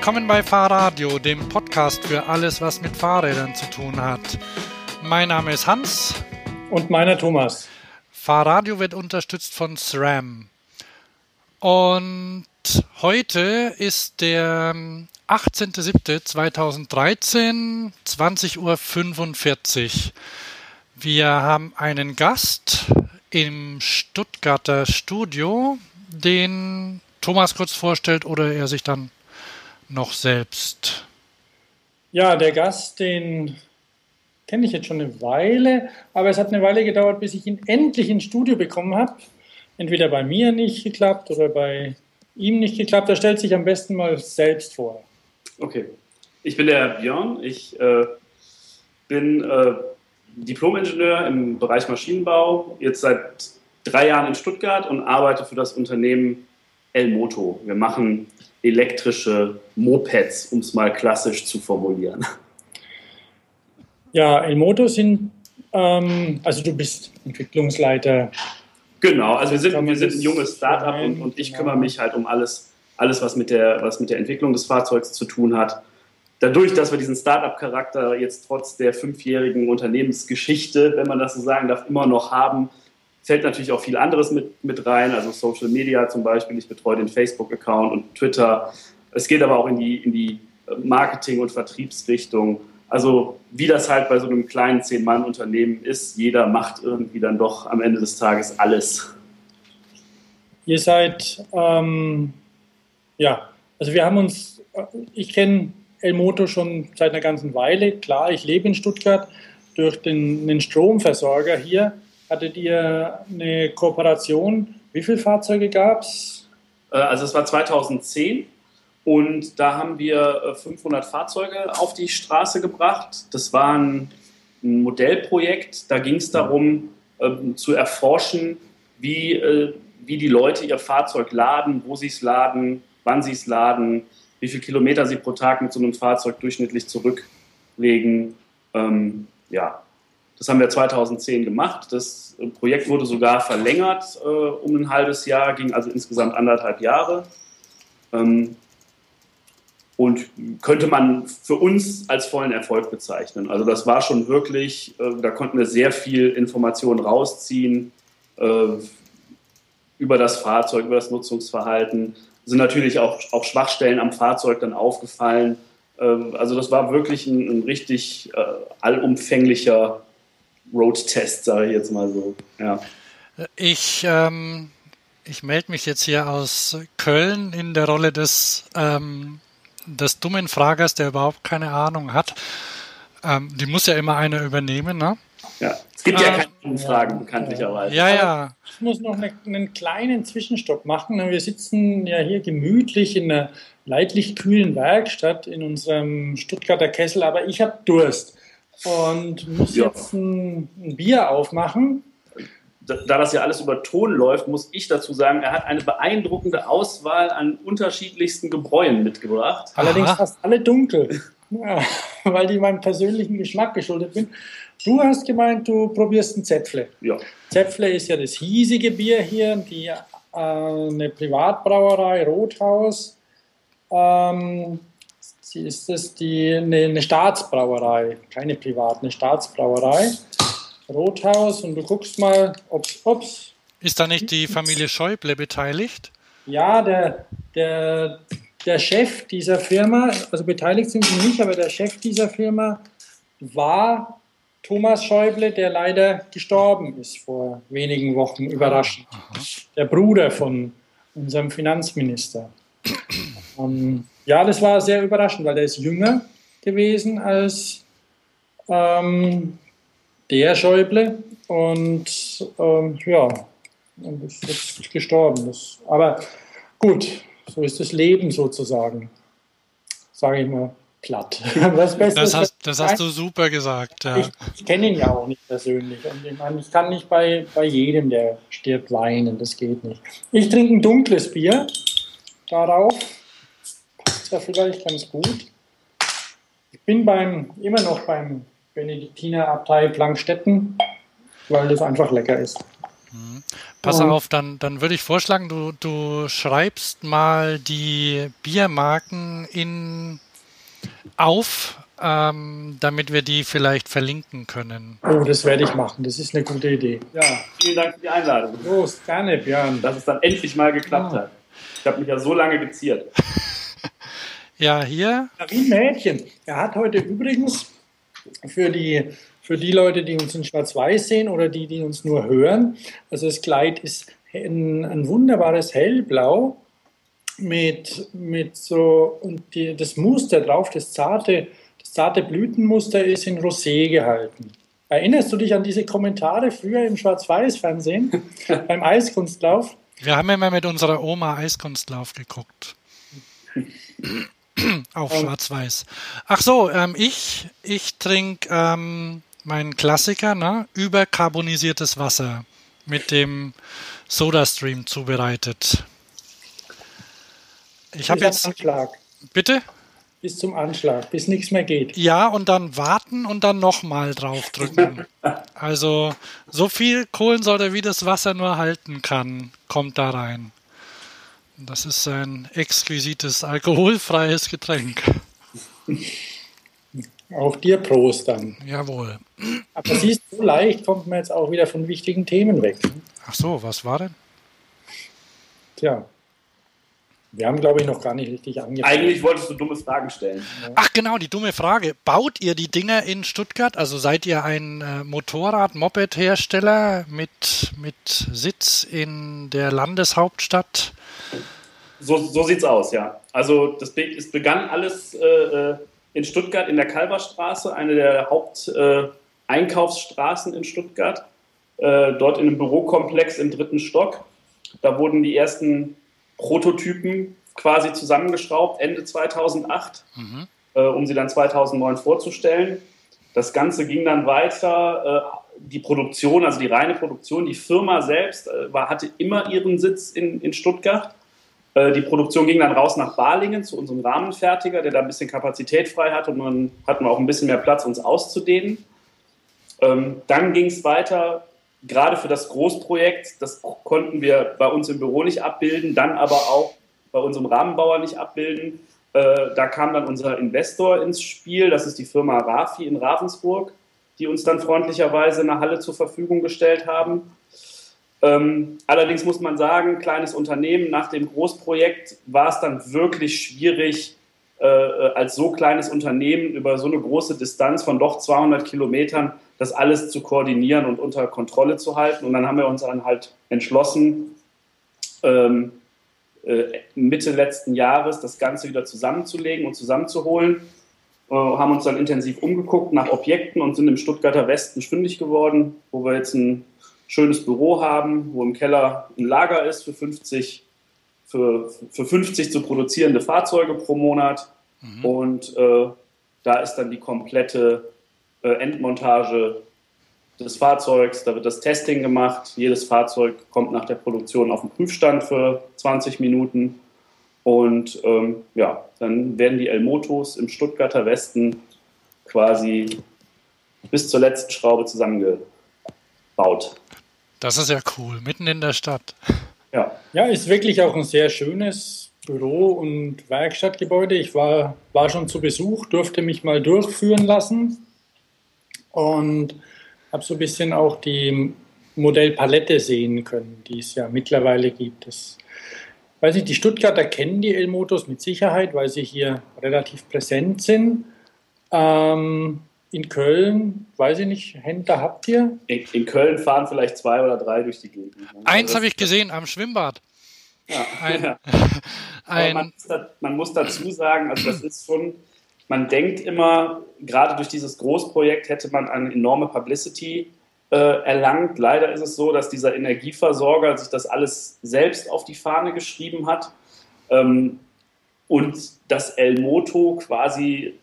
Willkommen bei Fahrradio, dem Podcast für alles, was mit Fahrrädern zu tun hat. Mein Name ist Hans. Und meiner Thomas. Fahrradio wird unterstützt von SRAM. Und heute ist der 18.07.2013, 20.45 Uhr. Wir haben einen Gast im Stuttgarter Studio, den Thomas kurz vorstellt oder er sich dann noch selbst? Ja, der Gast, den kenne ich jetzt schon eine Weile, aber es hat eine Weile gedauert, bis ich ihn endlich ins Studio bekommen habe. Entweder bei mir nicht geklappt oder bei ihm nicht geklappt. Er stellt sich am besten mal selbst vor. Okay, ich bin der Björn. Ich äh, bin äh, Diplom-Ingenieur im Bereich Maschinenbau, jetzt seit drei Jahren in Stuttgart und arbeite für das Unternehmen Elmoto. Wir machen elektrische Mopeds, um es mal klassisch zu formulieren. Ja, Elmoto sind, ähm, also du bist Entwicklungsleiter. Genau, also wir sind, wir sind ein junges Startup und, und ich genau. kümmere mich halt um alles, alles was, mit der, was mit der Entwicklung des Fahrzeugs zu tun hat. Dadurch, dass wir diesen Startup-Charakter jetzt trotz der fünfjährigen Unternehmensgeschichte, wenn man das so sagen darf, immer noch haben, zählt natürlich auch viel anderes mit, mit rein, also Social Media zum Beispiel. Ich betreue den Facebook-Account und Twitter. Es geht aber auch in die, in die Marketing- und Vertriebsrichtung. Also wie das halt bei so einem kleinen Zehn-Mann-Unternehmen ist, jeder macht irgendwie dann doch am Ende des Tages alles. Ihr seid, ähm, ja, also wir haben uns, ich kenne Elmoto schon seit einer ganzen Weile. Klar, ich lebe in Stuttgart durch den, den Stromversorger hier Hattet ihr eine Kooperation? Wie viele Fahrzeuge gab es? Äh, also es war 2010 und da haben wir 500 äh, Fahrzeuge auf die Straße gebracht. Das war ein Modellprojekt. Da ging es darum ähm, zu erforschen, wie, äh, wie die Leute ihr Fahrzeug laden, wo sie es laden, wann sie es laden, wie viele Kilometer sie pro Tag mit so einem Fahrzeug durchschnittlich zurücklegen. Ähm, ja, das haben wir 2010 gemacht. Das Projekt wurde sogar verlängert äh, um ein halbes Jahr, ging also insgesamt anderthalb Jahre. Ähm, und könnte man für uns als vollen Erfolg bezeichnen. Also das war schon wirklich, äh, da konnten wir sehr viel Informationen rausziehen äh, über das Fahrzeug, über das Nutzungsverhalten. Sind natürlich auch, auch Schwachstellen am Fahrzeug dann aufgefallen. Ähm, also das war wirklich ein, ein richtig äh, allumfänglicher Road-Test, sage ich jetzt mal so. Ja. Ich, ähm, ich melde mich jetzt hier aus Köln in der Rolle des, ähm, des dummen Fragers, der überhaupt keine Ahnung hat. Ähm, die muss ja immer einer übernehmen, ne? Ja, es gibt ja keine Fragen, bekanntlicherweise. Ja, ja. Ich muss noch eine, einen kleinen Zwischenstopp machen. Wir sitzen ja hier gemütlich in einer leidlich kühlen Werkstatt in unserem Stuttgarter Kessel, aber ich habe Durst und muss ja. jetzt ein, ein Bier aufmachen da das ja alles über Ton läuft, muss ich dazu sagen, er hat eine beeindruckende Auswahl an unterschiedlichsten Gebräuen mitgebracht. Allerdings Aha. fast alle dunkel, ja, weil die meinem persönlichen Geschmack geschuldet sind. Du hast gemeint, du probierst ein Zäpfle. Ja. Zäpfle ist ja das hiesige Bier hier, die, äh, eine Privatbrauerei Rothaus. Ähm, Sie ist es die, eine, eine Staatsbrauerei, keine privat, eine Staatsbrauerei. Rothaus und du guckst mal, ob es. Ist da nicht die Familie Schäuble beteiligt? Ja, der, der, der Chef dieser Firma, also beteiligt sind sie nicht, aber der Chef dieser Firma war Thomas Schäuble, der leider gestorben ist vor wenigen Wochen, überraschend. Aha. Der Bruder von unserem Finanzminister. Und ja, das war sehr überraschend, weil der ist jünger gewesen als ähm, der Schäuble und ähm, ja, und ist jetzt gestorben. Das, aber gut, so ist das Leben sozusagen, sage ich mal platt. das, das, hast, das hast, du super gesagt. Ja. Ich, ich kenne ihn ja auch nicht persönlich. Und ich meine, ich kann nicht bei, bei jedem, der stirbt, weinen. Das geht nicht. Ich trinke ein dunkles Bier darauf ja vielleicht ganz gut. Ich bin beim, immer noch beim Benediktinerabtei Plankstetten, weil das einfach lecker ist. Mhm. Pass auf, dann, dann würde ich vorschlagen, du, du schreibst mal die Biermarken in, auf, ähm, damit wir die vielleicht verlinken können. Oh, das werde ich machen. Das ist eine gute Idee. Ja, vielen Dank für die Einladung. Los, gerne, Björn. Dass es dann endlich mal geklappt ja. hat. Ich habe mich ja so lange geziert. ja, hier. Ein Mädchen. Er hat heute übrigens für die, für die Leute, die uns in Schwarz-Weiß sehen oder die, die uns nur hören, also das Kleid ist ein, ein wunderbares Hellblau mit, mit so, und die, das Muster drauf, das zarte, das zarte Blütenmuster ist in Rosé gehalten. Erinnerst du dich an diese Kommentare früher im Schwarz-Weiß-Fernsehen beim Eiskunstlauf? Wir haben immer mit unserer Oma Eiskunstlauf geguckt. Auf Schwarz-Weiß. Ach so, ähm, ich, ich trinke ähm, meinen Klassiker, ne? Übercarbonisiertes Wasser mit dem Sodastream zubereitet. Ich habe jetzt. Anschlag. Bitte? Bis zum Anschlag, bis nichts mehr geht. Ja, und dann warten und dann nochmal draufdrücken. also so viel Kohlensäure, wie das Wasser nur halten kann, kommt da rein. Das ist ein exquisites alkoholfreies Getränk. Auch dir Prost dann. Jawohl. Aber siehst du, so leicht kommt man jetzt auch wieder von wichtigen Themen weg. Ach so, was war denn? Tja, wir haben, glaube ich, noch gar nicht richtig angefangen. Eigentlich wolltest du dumme Fragen stellen. Ach genau, die dumme Frage. Baut ihr die Dinger in Stuttgart? Also seid ihr ein äh, Motorrad-Moped-Hersteller mit, mit Sitz in der Landeshauptstadt? So, so sieht's aus, ja. Also das, es begann alles äh, äh, in Stuttgart in der Kalverstraße, eine der Haupteinkaufsstraßen in Stuttgart. Äh, dort in einem Bürokomplex im dritten Stock. Da wurden die ersten Prototypen quasi zusammengeschraubt Ende 2008, mhm. äh, um sie dann 2009 vorzustellen. Das Ganze ging dann weiter. Äh, die Produktion, also die reine Produktion, die Firma selbst äh, war, hatte immer ihren Sitz in, in Stuttgart. Äh, die Produktion ging dann raus nach Balingen zu unserem Rahmenfertiger, der da ein bisschen Kapazität frei hatte und dann hatten wir auch ein bisschen mehr Platz, uns auszudehnen. Ähm, dann ging es weiter gerade für das Großprojekt, das konnten wir bei uns im Büro nicht abbilden, dann aber auch bei unserem Rahmenbauer nicht abbilden. Äh, da kam dann unser Investor ins Spiel, das ist die Firma Rafi in Ravensburg, die uns dann freundlicherweise eine Halle zur Verfügung gestellt haben. Ähm, allerdings muss man sagen, kleines Unternehmen, nach dem Großprojekt war es dann wirklich schwierig, äh, als so kleines Unternehmen über so eine große Distanz von doch 200 Kilometern das alles zu koordinieren und unter Kontrolle zu halten. Und dann haben wir uns dann halt entschlossen, ähm, äh, Mitte letzten Jahres das Ganze wieder zusammenzulegen und zusammenzuholen. Äh, haben uns dann intensiv umgeguckt nach Objekten und sind im Stuttgarter Westen fündig geworden, wo wir jetzt ein schönes Büro haben, wo im Keller ein Lager ist für 50, für, für 50 zu produzierende Fahrzeuge pro Monat. Mhm. Und äh, da ist dann die komplette äh, Endmontage des Fahrzeugs, da wird das Testing gemacht. Jedes Fahrzeug kommt nach der Produktion auf den Prüfstand für 20 Minuten. Und ähm, ja, dann werden die El-Motos im Stuttgarter Westen quasi bis zur letzten Schraube zusammengebaut. Das ist ja cool, mitten in der Stadt. Ja, ja ist wirklich auch ein sehr schönes Büro- und Werkstattgebäude. Ich war, war schon zu Besuch, durfte mich mal durchführen lassen und habe so ein bisschen auch die Modellpalette sehen können, die es ja mittlerweile gibt. Das, weiß ich, die Stuttgarter kennen die Elmotos mit Sicherheit, weil sie hier relativ präsent sind. Ähm, in Köln, weiß ich nicht, Händler habt ihr? In, in, Köln fahren vielleicht zwei oder drei durch die Gegend. Eins habe ich gesehen am Schwimmbad. Ja. Ein, ein man, muss da, man, muss dazu sagen, also das ist schon man denkt immer, gerade durch dieses Großprojekt hätte man eine enorme Publicity äh, erlangt. Leider ist es so, dass dieser Energieversorger sich das alles selbst auf die Fahne geschrieben hat ähm, und dass El Moto quasi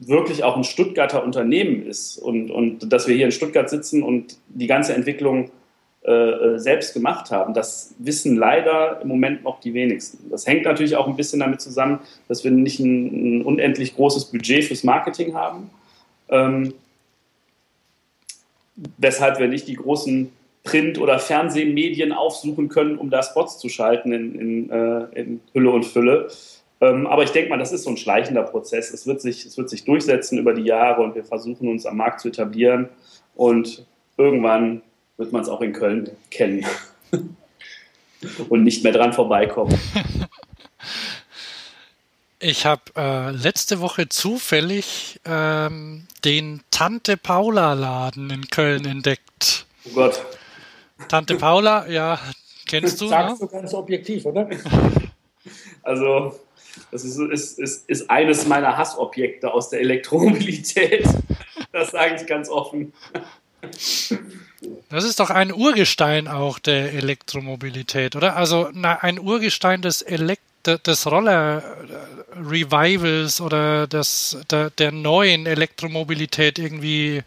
wirklich auch ein Stuttgarter Unternehmen ist und, und dass wir hier in Stuttgart sitzen und die ganze Entwicklung äh, äh, selbst gemacht haben. Das wissen leider im Moment noch die wenigsten. Das hängt natürlich auch ein bisschen damit zusammen, dass wir nicht ein, ein unendlich großes Budget fürs Marketing haben, ähm, weshalb wir nicht die großen Print- oder Fernsehmedien aufsuchen können, um da Spots zu schalten in, in, äh, in Hülle und Fülle. Ähm, aber ich denke mal, das ist so ein schleichender Prozess. Es wird, sich, es wird sich durchsetzen über die Jahre und wir versuchen uns am Markt zu etablieren. Und irgendwann wird man es auch in Köln kennen und nicht mehr dran vorbeikommen. Ich habe äh, letzte Woche zufällig ähm, den Tante Paula Laden in Köln entdeckt. Oh Gott. Tante Paula, ja, kennst du? Sagst ne? du ganz objektiv, oder? Also, das ist, ist, ist, ist eines meiner Hassobjekte aus der Elektromobilität. Das sage ich ganz offen. Das ist doch ein Urgestein auch der Elektromobilität, oder? Also na, ein Urgestein des, Elekt des Roller-Revivals oder des, der, der neuen Elektromobilität irgendwie,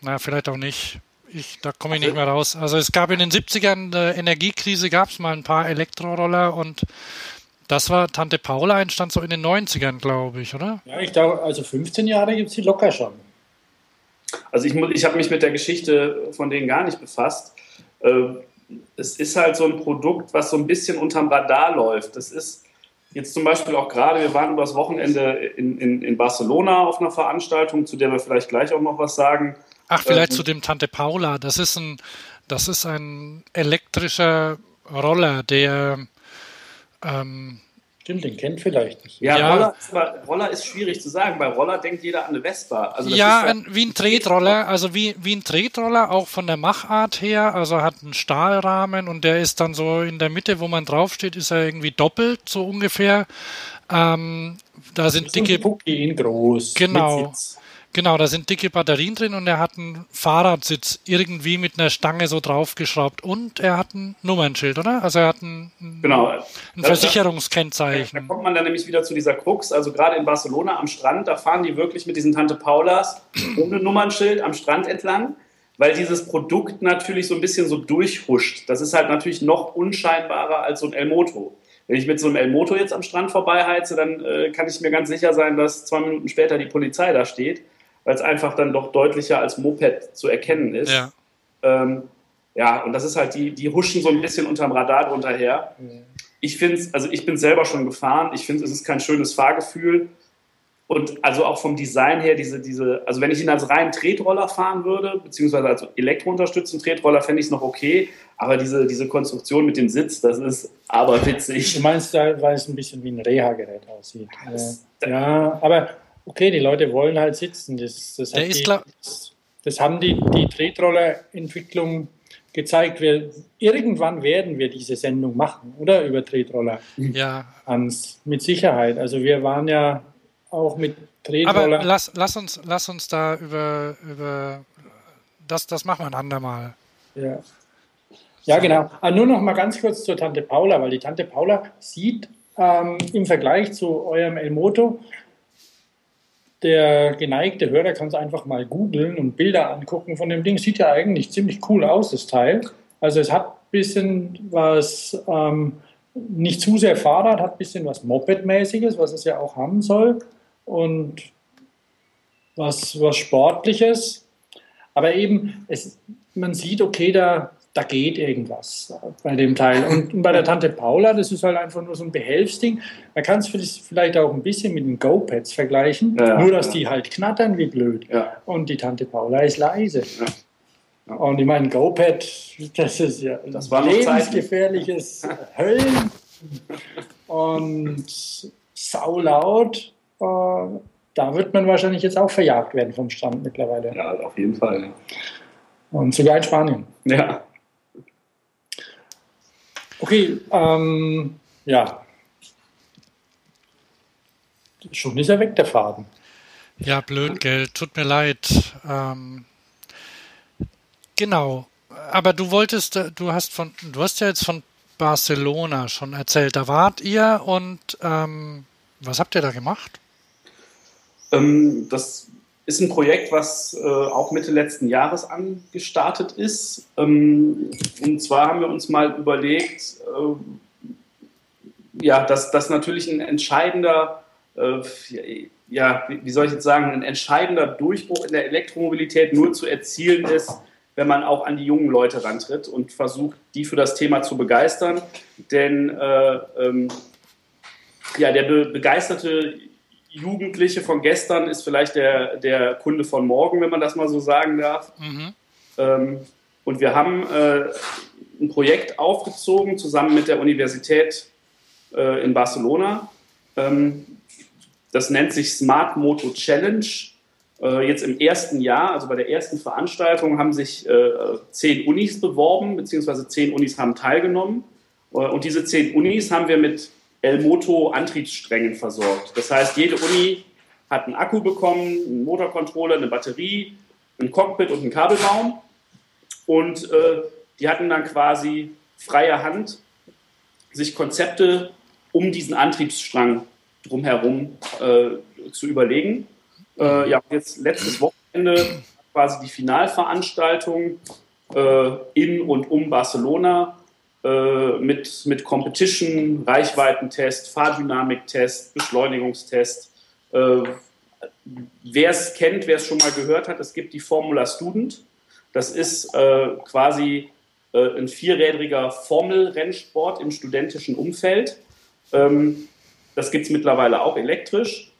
na, vielleicht auch nicht. Ich, da komme ich nicht mehr raus. Also es gab in den 70ern der Energiekrise, gab es mal ein paar Elektroroller und das war Tante Paula entstand so in den 90ern, glaube ich, oder? Ja, ich glaube, also 15 Jahre gibt es die locker schon. Also ich, ich habe mich mit der Geschichte von denen gar nicht befasst. Äh, es ist halt so ein Produkt, was so ein bisschen unterm Radar läuft. Das ist jetzt zum Beispiel auch gerade, wir waren übers Wochenende in, in, in Barcelona auf einer Veranstaltung, zu der wir vielleicht gleich auch noch was sagen. Ach, vielleicht ähm, zu dem Tante Paula. Das ist ein, das ist ein elektrischer Roller, der ähm, Stimmt, den kennt vielleicht nicht. Ja, ja. Roller, ist, Roller, ist schwierig zu sagen. Bei Roller denkt jeder an eine Vespa. Also ja, ein, wie ein Tretroller, also wie, wie ein Tretroller, auch von der Machart her. Also hat einen Stahlrahmen und der ist dann so in der Mitte, wo man draufsteht, ist er irgendwie doppelt, so ungefähr. Ähm, da sind dicke. Pucki groß. Genau. Genau, da sind dicke Batterien drin und er hat einen Fahrradsitz irgendwie mit einer Stange so draufgeschraubt und er hat ein Nummernschild, oder? Also er hat ein, genau. ein Versicherungskennzeichen. Da kommt man dann nämlich wieder zu dieser Krux. Also gerade in Barcelona am Strand, da fahren die wirklich mit diesen Tante Paulas ohne Nummernschild am Strand entlang, weil dieses Produkt natürlich so ein bisschen so durchhuscht. Das ist halt natürlich noch unscheinbarer als so ein El Moto. Wenn ich mit so einem El Moto jetzt am Strand vorbeiheize, dann äh, kann ich mir ganz sicher sein, dass zwei Minuten später die Polizei da steht weil es einfach dann doch deutlicher als Moped zu erkennen ist. Ja, ähm, ja und das ist halt, die, die huschen so ein bisschen unterm Radar drunter her. Ich finde es, also ich bin selber schon gefahren, ich finde es ist kein schönes Fahrgefühl. Und also auch vom Design her, diese, diese, also wenn ich ihn als reinen Tretroller fahren würde, beziehungsweise als elektrounterstützten Tretroller, fände ich es noch okay. Aber diese, diese Konstruktion mit dem Sitz, das ist aber witzig. Du meinst, weil es ein bisschen wie ein Reha-Gerät aussieht. Ja, ja, aber okay, die Leute wollen halt sitzen. Das, das, die, das, das haben die, die Tretroller-Entwicklung gezeigt. Wir, irgendwann werden wir diese Sendung machen, oder? Über Tretroller. Ja. Hans, mit Sicherheit. Also wir waren ja auch mit Tretroller. Aber lass, lass, uns, lass uns da über, über das, das machen wir ein andermal. Ja. Ja, genau. Aber ah, nur noch mal ganz kurz zur Tante Paula, weil die Tante Paula sieht ähm, im Vergleich zu eurem El Moto der geneigte Hörer kann es einfach mal googeln und Bilder angucken von dem Ding. Sieht ja eigentlich ziemlich cool aus, das Teil. Also es hat ein bisschen was, ähm, nicht zu sehr Fahrrad, hat ein bisschen was Moped-mäßiges, was es ja auch haben soll. Und was, was Sportliches. Aber eben, es, man sieht, okay, da, da geht irgendwas bei dem Teil. Und bei der Tante Paula, das ist halt einfach nur so ein Behelfsding. Man kann es vielleicht auch ein bisschen mit den Go-Pads vergleichen, ja, nur dass ja. die halt knattern wie blöd. Ja. Und die Tante Paula ist leise. Und ich meine, Go-Pad, das ist ja das war lebensgefährliches Höllen und saulaut. Äh, da wird man wahrscheinlich jetzt auch verjagt werden vom Strand mittlerweile. Ja, auf jeden Fall. Und sogar in Spanien. Ja. Okay, ähm, ja. Schon ist er weg, der Faden. Ja, blöd, Geld. Tut mir leid. Ähm, genau. Aber du wolltest, äh, du hast von, du hast ja jetzt von Barcelona schon erzählt. Da wart ihr und ähm, was habt ihr da gemacht? Ähm, das ist ein Projekt, was äh, auch Mitte letzten Jahres angestartet ist. Ähm, und zwar haben wir uns mal überlegt, äh, ja, dass das natürlich ein entscheidender, äh, ja, wie soll ich jetzt sagen, ein entscheidender Durchbruch in der Elektromobilität nur zu erzielen ist, wenn man auch an die jungen Leute rantritt und versucht, die für das Thema zu begeistern. Denn äh, ähm, ja, der be begeisterte Jugendliche von gestern ist vielleicht der, der Kunde von morgen, wenn man das mal so sagen darf. Mhm. Ähm, und wir haben äh, ein Projekt aufgezogen zusammen mit der Universität äh, in Barcelona. Ähm, das nennt sich Smart Moto Challenge. Äh, jetzt im ersten Jahr, also bei der ersten Veranstaltung, haben sich äh, zehn Unis beworben, beziehungsweise zehn Unis haben teilgenommen. Äh, und diese zehn Unis haben wir mit El-Moto Antriebssträngen versorgt. Das heißt, jede Uni hat einen Akku bekommen, einen Motorcontroller, eine Batterie, ein Cockpit und einen Kabelbaum. Und äh, die hatten dann quasi freie Hand, sich Konzepte um diesen Antriebsstrang drumherum äh, zu überlegen. Äh, ja, jetzt letztes Wochenende quasi die Finalveranstaltung äh, in und um Barcelona äh, mit, mit Competition, Reichweitentest, Fahrdynamiktest, Beschleunigungstest. Äh, wer es kennt, wer es schon mal gehört hat, es gibt die Formula Student. Das ist äh, quasi äh, ein vierrädriger Formelrennsport im studentischen Umfeld. Ähm, das gibt es mittlerweile auch elektrisch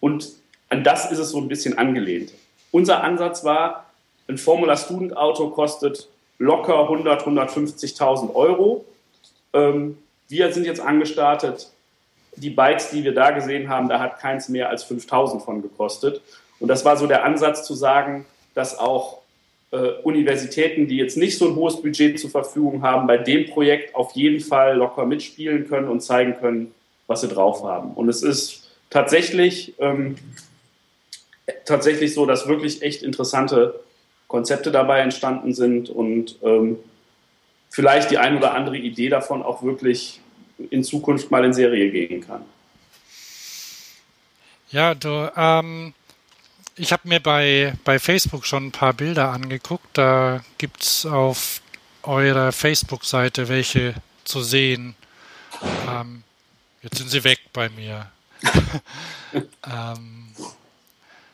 und an das ist es so ein bisschen angelehnt. Unser Ansatz war, ein Formula Student Auto kostet locker 100, 150.000 Euro. Ähm, wir sind jetzt angestartet. Die Bikes, die wir da gesehen haben, da hat keins mehr als 5.000 von gekostet. Und das war so der Ansatz zu sagen, dass auch äh, Universitäten, die jetzt nicht so ein hohes Budget zur Verfügung haben, bei dem Projekt auf jeden Fall locker mitspielen können und zeigen können, was sie drauf haben. Und es ist tatsächlich, ähm, tatsächlich so, dass wirklich echt interessante Konzepte dabei entstanden sind und ähm, vielleicht die ein oder andere Idee davon auch wirklich in Zukunft mal in Serie gehen kann. Ja, du, ähm, ich habe mir bei, bei Facebook schon ein paar Bilder angeguckt. Da gibt es auf eurer Facebook-Seite welche zu sehen. Ähm, jetzt sind sie weg bei mir. ähm,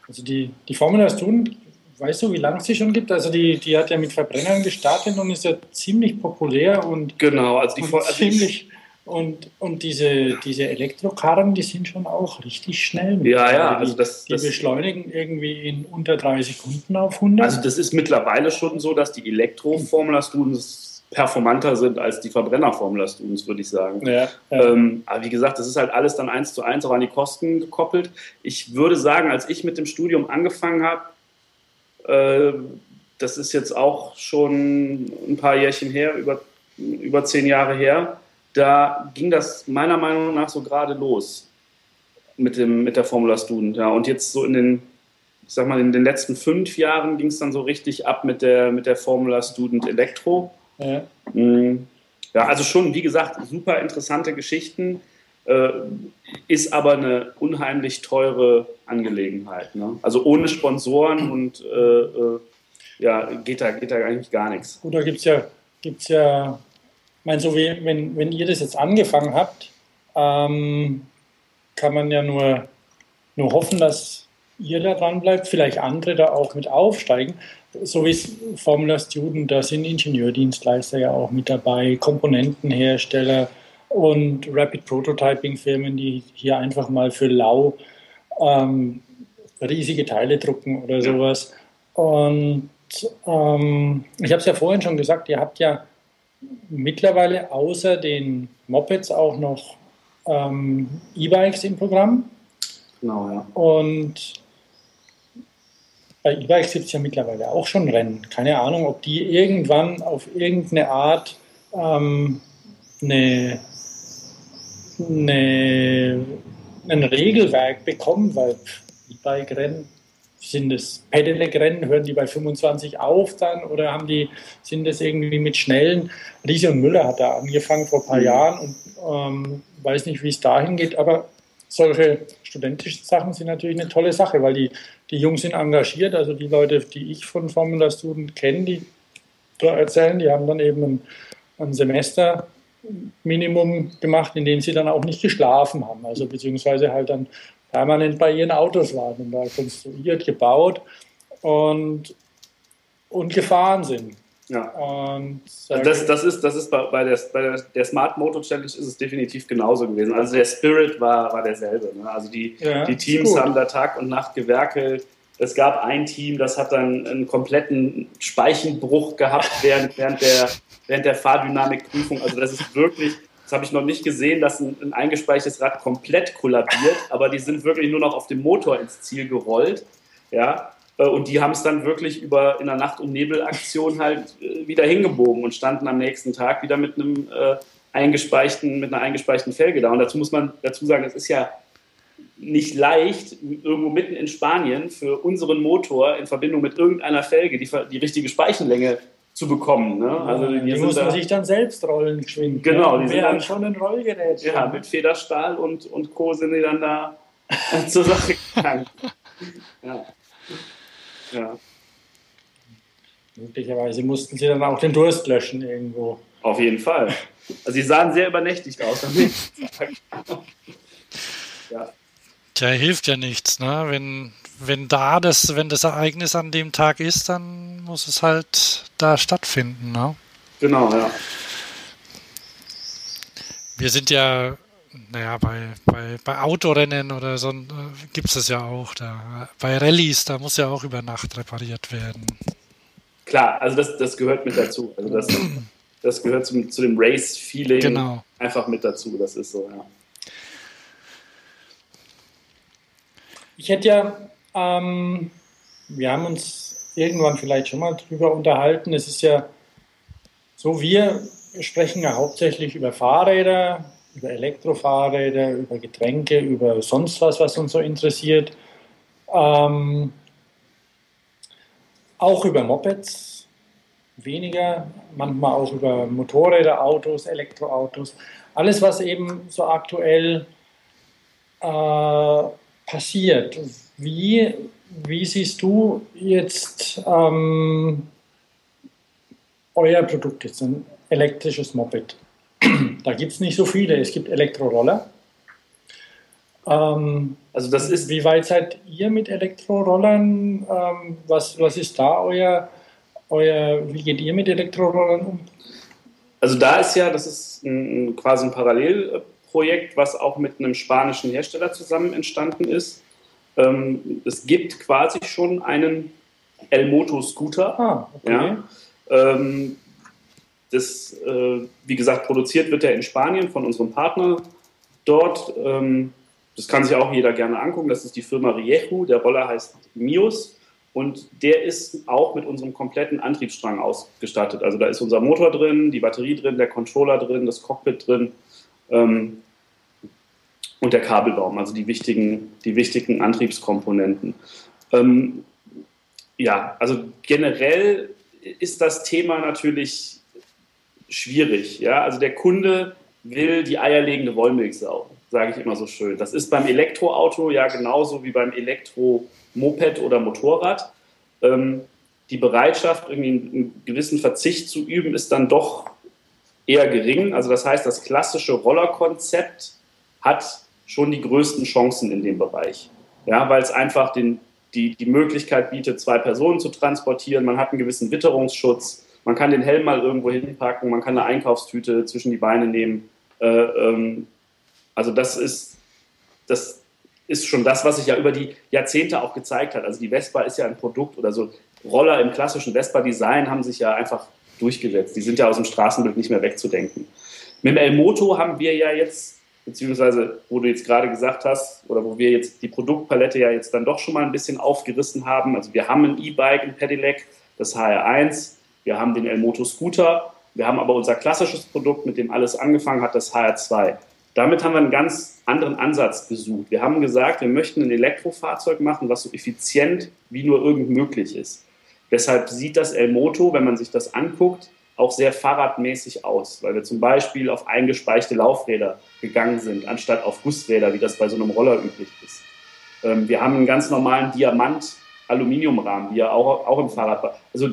also die, die Formula Student Weißt du, wie lange es sie schon gibt? Also die, die hat ja mit Verbrennern gestartet und ist ja ziemlich populär und genau, also die und also ziemlich und, und diese, diese Elektrokarren, die sind schon auch richtig schnell. Ja, ja, also das, die, das, beschleunigen irgendwie in unter drei Sekunden auf 100. Also das ist mittlerweile schon so, dass die Elektro-Formula Students performanter sind als die Verbrenner-Formula Students, würde ich sagen. Ja, ja. Ähm, aber wie gesagt, das ist halt alles dann eins zu eins auch an die Kosten gekoppelt. Ich würde sagen, als ich mit dem Studium angefangen habe, das ist jetzt auch schon ein paar Jährchen her, über, über zehn Jahre her. Da ging das meiner Meinung nach so gerade los mit, dem, mit der Formula Student. Ja. Und jetzt so in den, ich sag mal, in den letzten fünf Jahren ging es dann so richtig ab mit der, mit der Formula Student Elektro. Ja. Mm. ja, also schon, wie gesagt, super interessante Geschichten. Äh, ist aber eine unheimlich teure Angelegenheit. Ne? Also ohne Sponsoren und äh, äh, ja, geht da, geht da eigentlich gar nichts. Gut, da gibt es ja, gibt's ja, ich meine, so wie wenn, wenn ihr das jetzt angefangen habt, ähm, kann man ja nur, nur hoffen, dass ihr da dran bleibt, vielleicht andere da auch mit aufsteigen. So wie es Formula Student, da sind Ingenieurdienstleister ja auch mit dabei, Komponentenhersteller, und Rapid Prototyping Firmen, die hier einfach mal für lau ähm, riesige Teile drucken oder sowas. Und ähm, ich habe es ja vorhin schon gesagt, ihr habt ja mittlerweile außer den Mopeds auch noch ähm, E-Bikes im Programm. Genau, ja. Und bei E-Bikes gibt es ja mittlerweile auch schon Rennen. Keine Ahnung, ob die irgendwann auf irgendeine Art ähm, eine eine, ein Regelwerk bekommen, weil E-Bike-Rennen sind es Pedelec-Rennen, hören die bei 25 auf dann oder haben die, sind das irgendwie mit schnellen? Riese und Müller hat da angefangen vor ein paar mhm. Jahren und ähm, weiß nicht, wie es dahin geht, aber solche studentischen Sachen sind natürlich eine tolle Sache, weil die, die Jungs sind engagiert, also die Leute, die ich von Formula Student kenne, die da erzählen, die haben dann eben ein, ein Semester Minimum gemacht, in dem sie dann auch nicht geschlafen haben, also beziehungsweise halt dann permanent bei ihren Autos waren und da konstruiert, gebaut und und gefahren sind. Ja. Und also das, das ist, das ist bei, bei, der, bei der, der, Smart Moto Challenge ist es definitiv genauso gewesen. Also der Spirit war, war derselbe. Ne? Also die, ja, die Teams haben da Tag und Nacht gewerkelt. Es gab ein Team, das hat dann einen kompletten Speichenbruch gehabt während, während, der, während der Fahrdynamikprüfung. Also das ist wirklich, das habe ich noch nicht gesehen, dass ein, ein eingespeichertes Rad komplett kollabiert, aber die sind wirklich nur noch auf dem Motor ins Ziel gerollt. Ja, äh, und die haben es dann wirklich über in der Nacht- und Nebelaktion halt äh, wieder hingebogen und standen am nächsten Tag wieder mit einem äh, eingespeichten, mit einer eingespeichten Felge da. Und dazu muss man dazu sagen, es ist ja nicht leicht, irgendwo mitten in Spanien für unseren Motor in Verbindung mit irgendeiner Felge die, die richtige Speichenlänge zu bekommen. Ne? Also die, die muss man sich dann selbst rollen geschwind. Genau, ne? die sind dann schon ein Rollgerät. Ja, mit Federstahl und, und Co. sind die dann da zur Sache gegangen. Ja. Ja. Möglicherweise mussten sie dann auch den Durst löschen irgendwo. Auf jeden Fall. Also sie sahen sehr übernächtigt aus. ja. Tja, hilft ja nichts, ne? Wenn, wenn da das, wenn das Ereignis an dem Tag ist, dann muss es halt da stattfinden, ne? Genau, ja. Wir sind ja naja, bei, bei, bei Autorennen oder so äh, gibt es das ja auch. Da. Bei Rallyes, da muss ja auch über Nacht repariert werden. Klar, also das, das gehört mit dazu. Also das, das gehört zum, zu dem Race-Feeling genau. einfach mit dazu. Das ist so, ja. Ich hätte ja, ähm, wir haben uns irgendwann vielleicht schon mal drüber unterhalten. Es ist ja so, wir sprechen ja hauptsächlich über Fahrräder, über Elektrofahrräder, über Getränke, über sonst was, was uns so interessiert. Ähm, auch über Mopeds, weniger, manchmal auch über Motorräder, Autos, Elektroautos. Alles, was eben so aktuell äh, passiert. Wie, wie siehst du jetzt ähm, euer Produkt, jetzt ein elektrisches Moped? Da gibt es nicht so viele. Es gibt Elektroroller. Ähm, also das ist. Wie weit seid ihr mit Elektrorollern? Ähm, was, was ist da euer, euer, wie geht ihr mit Elektrorollern um? Also da ist ja, das ist ein, quasi ein Parallelprojekt, was auch mit einem spanischen Hersteller zusammen entstanden ist. Ähm, es gibt quasi schon einen El-Moto-Scooter. Ah, okay. ja, ähm, das, äh, wie gesagt, produziert wird er in Spanien von unserem Partner dort. Ähm, das kann sich auch jeder gerne angucken. Das ist die Firma Rieju. Der Roller heißt Mios. Und der ist auch mit unserem kompletten Antriebsstrang ausgestattet. Also da ist unser Motor drin, die Batterie drin, der Controller drin, das Cockpit drin ähm, und der Kabelbaum, also die wichtigen, die wichtigen Antriebskomponenten. Ähm, ja, also generell ist das Thema natürlich schwierig. Ja? Also der Kunde will die eierlegende Wollmilchsau, sage ich immer so schön. Das ist beim Elektroauto ja genauso wie beim Elektromoped oder Motorrad. Ähm, die Bereitschaft, irgendwie einen gewissen Verzicht zu üben, ist dann doch eher gering. Also das heißt, das klassische Rollerkonzept hat schon die größten Chancen in dem Bereich. Ja, weil es einfach den, die, die Möglichkeit bietet, zwei Personen zu transportieren. Man hat einen gewissen Witterungsschutz. Man kann den Helm mal irgendwo hinpacken, man kann eine Einkaufstüte zwischen die Beine nehmen. Äh, ähm, also das ist, das ist schon das, was sich ja über die Jahrzehnte auch gezeigt hat. Also die Vespa ist ja ein Produkt oder so Roller im klassischen Vespa-Design haben sich ja einfach durchgesetzt. Die sind ja aus dem Straßenbild nicht mehr wegzudenken. Mit dem El-Moto haben wir ja jetzt, beziehungsweise wo du jetzt gerade gesagt hast, oder wo wir jetzt die Produktpalette ja jetzt dann doch schon mal ein bisschen aufgerissen haben. Also wir haben ein E-Bike, ein Pedelec, das HR1, wir haben den Elmoto Scooter, wir haben aber unser klassisches Produkt, mit dem alles angefangen hat, das HR2. Damit haben wir einen ganz anderen Ansatz gesucht. Wir haben gesagt, wir möchten ein Elektrofahrzeug machen, was so effizient wie nur irgend möglich ist. Deshalb sieht das Elmoto, wenn man sich das anguckt, auch sehr fahrradmäßig aus, weil wir zum Beispiel auf eingespeichte Laufräder gegangen sind, anstatt auf Gussräder, wie das bei so einem Roller üblich ist. Ähm, wir haben einen ganz normalen Diamant-Aluminiumrahmen, wie er auch, auch im Fahrrad war. Also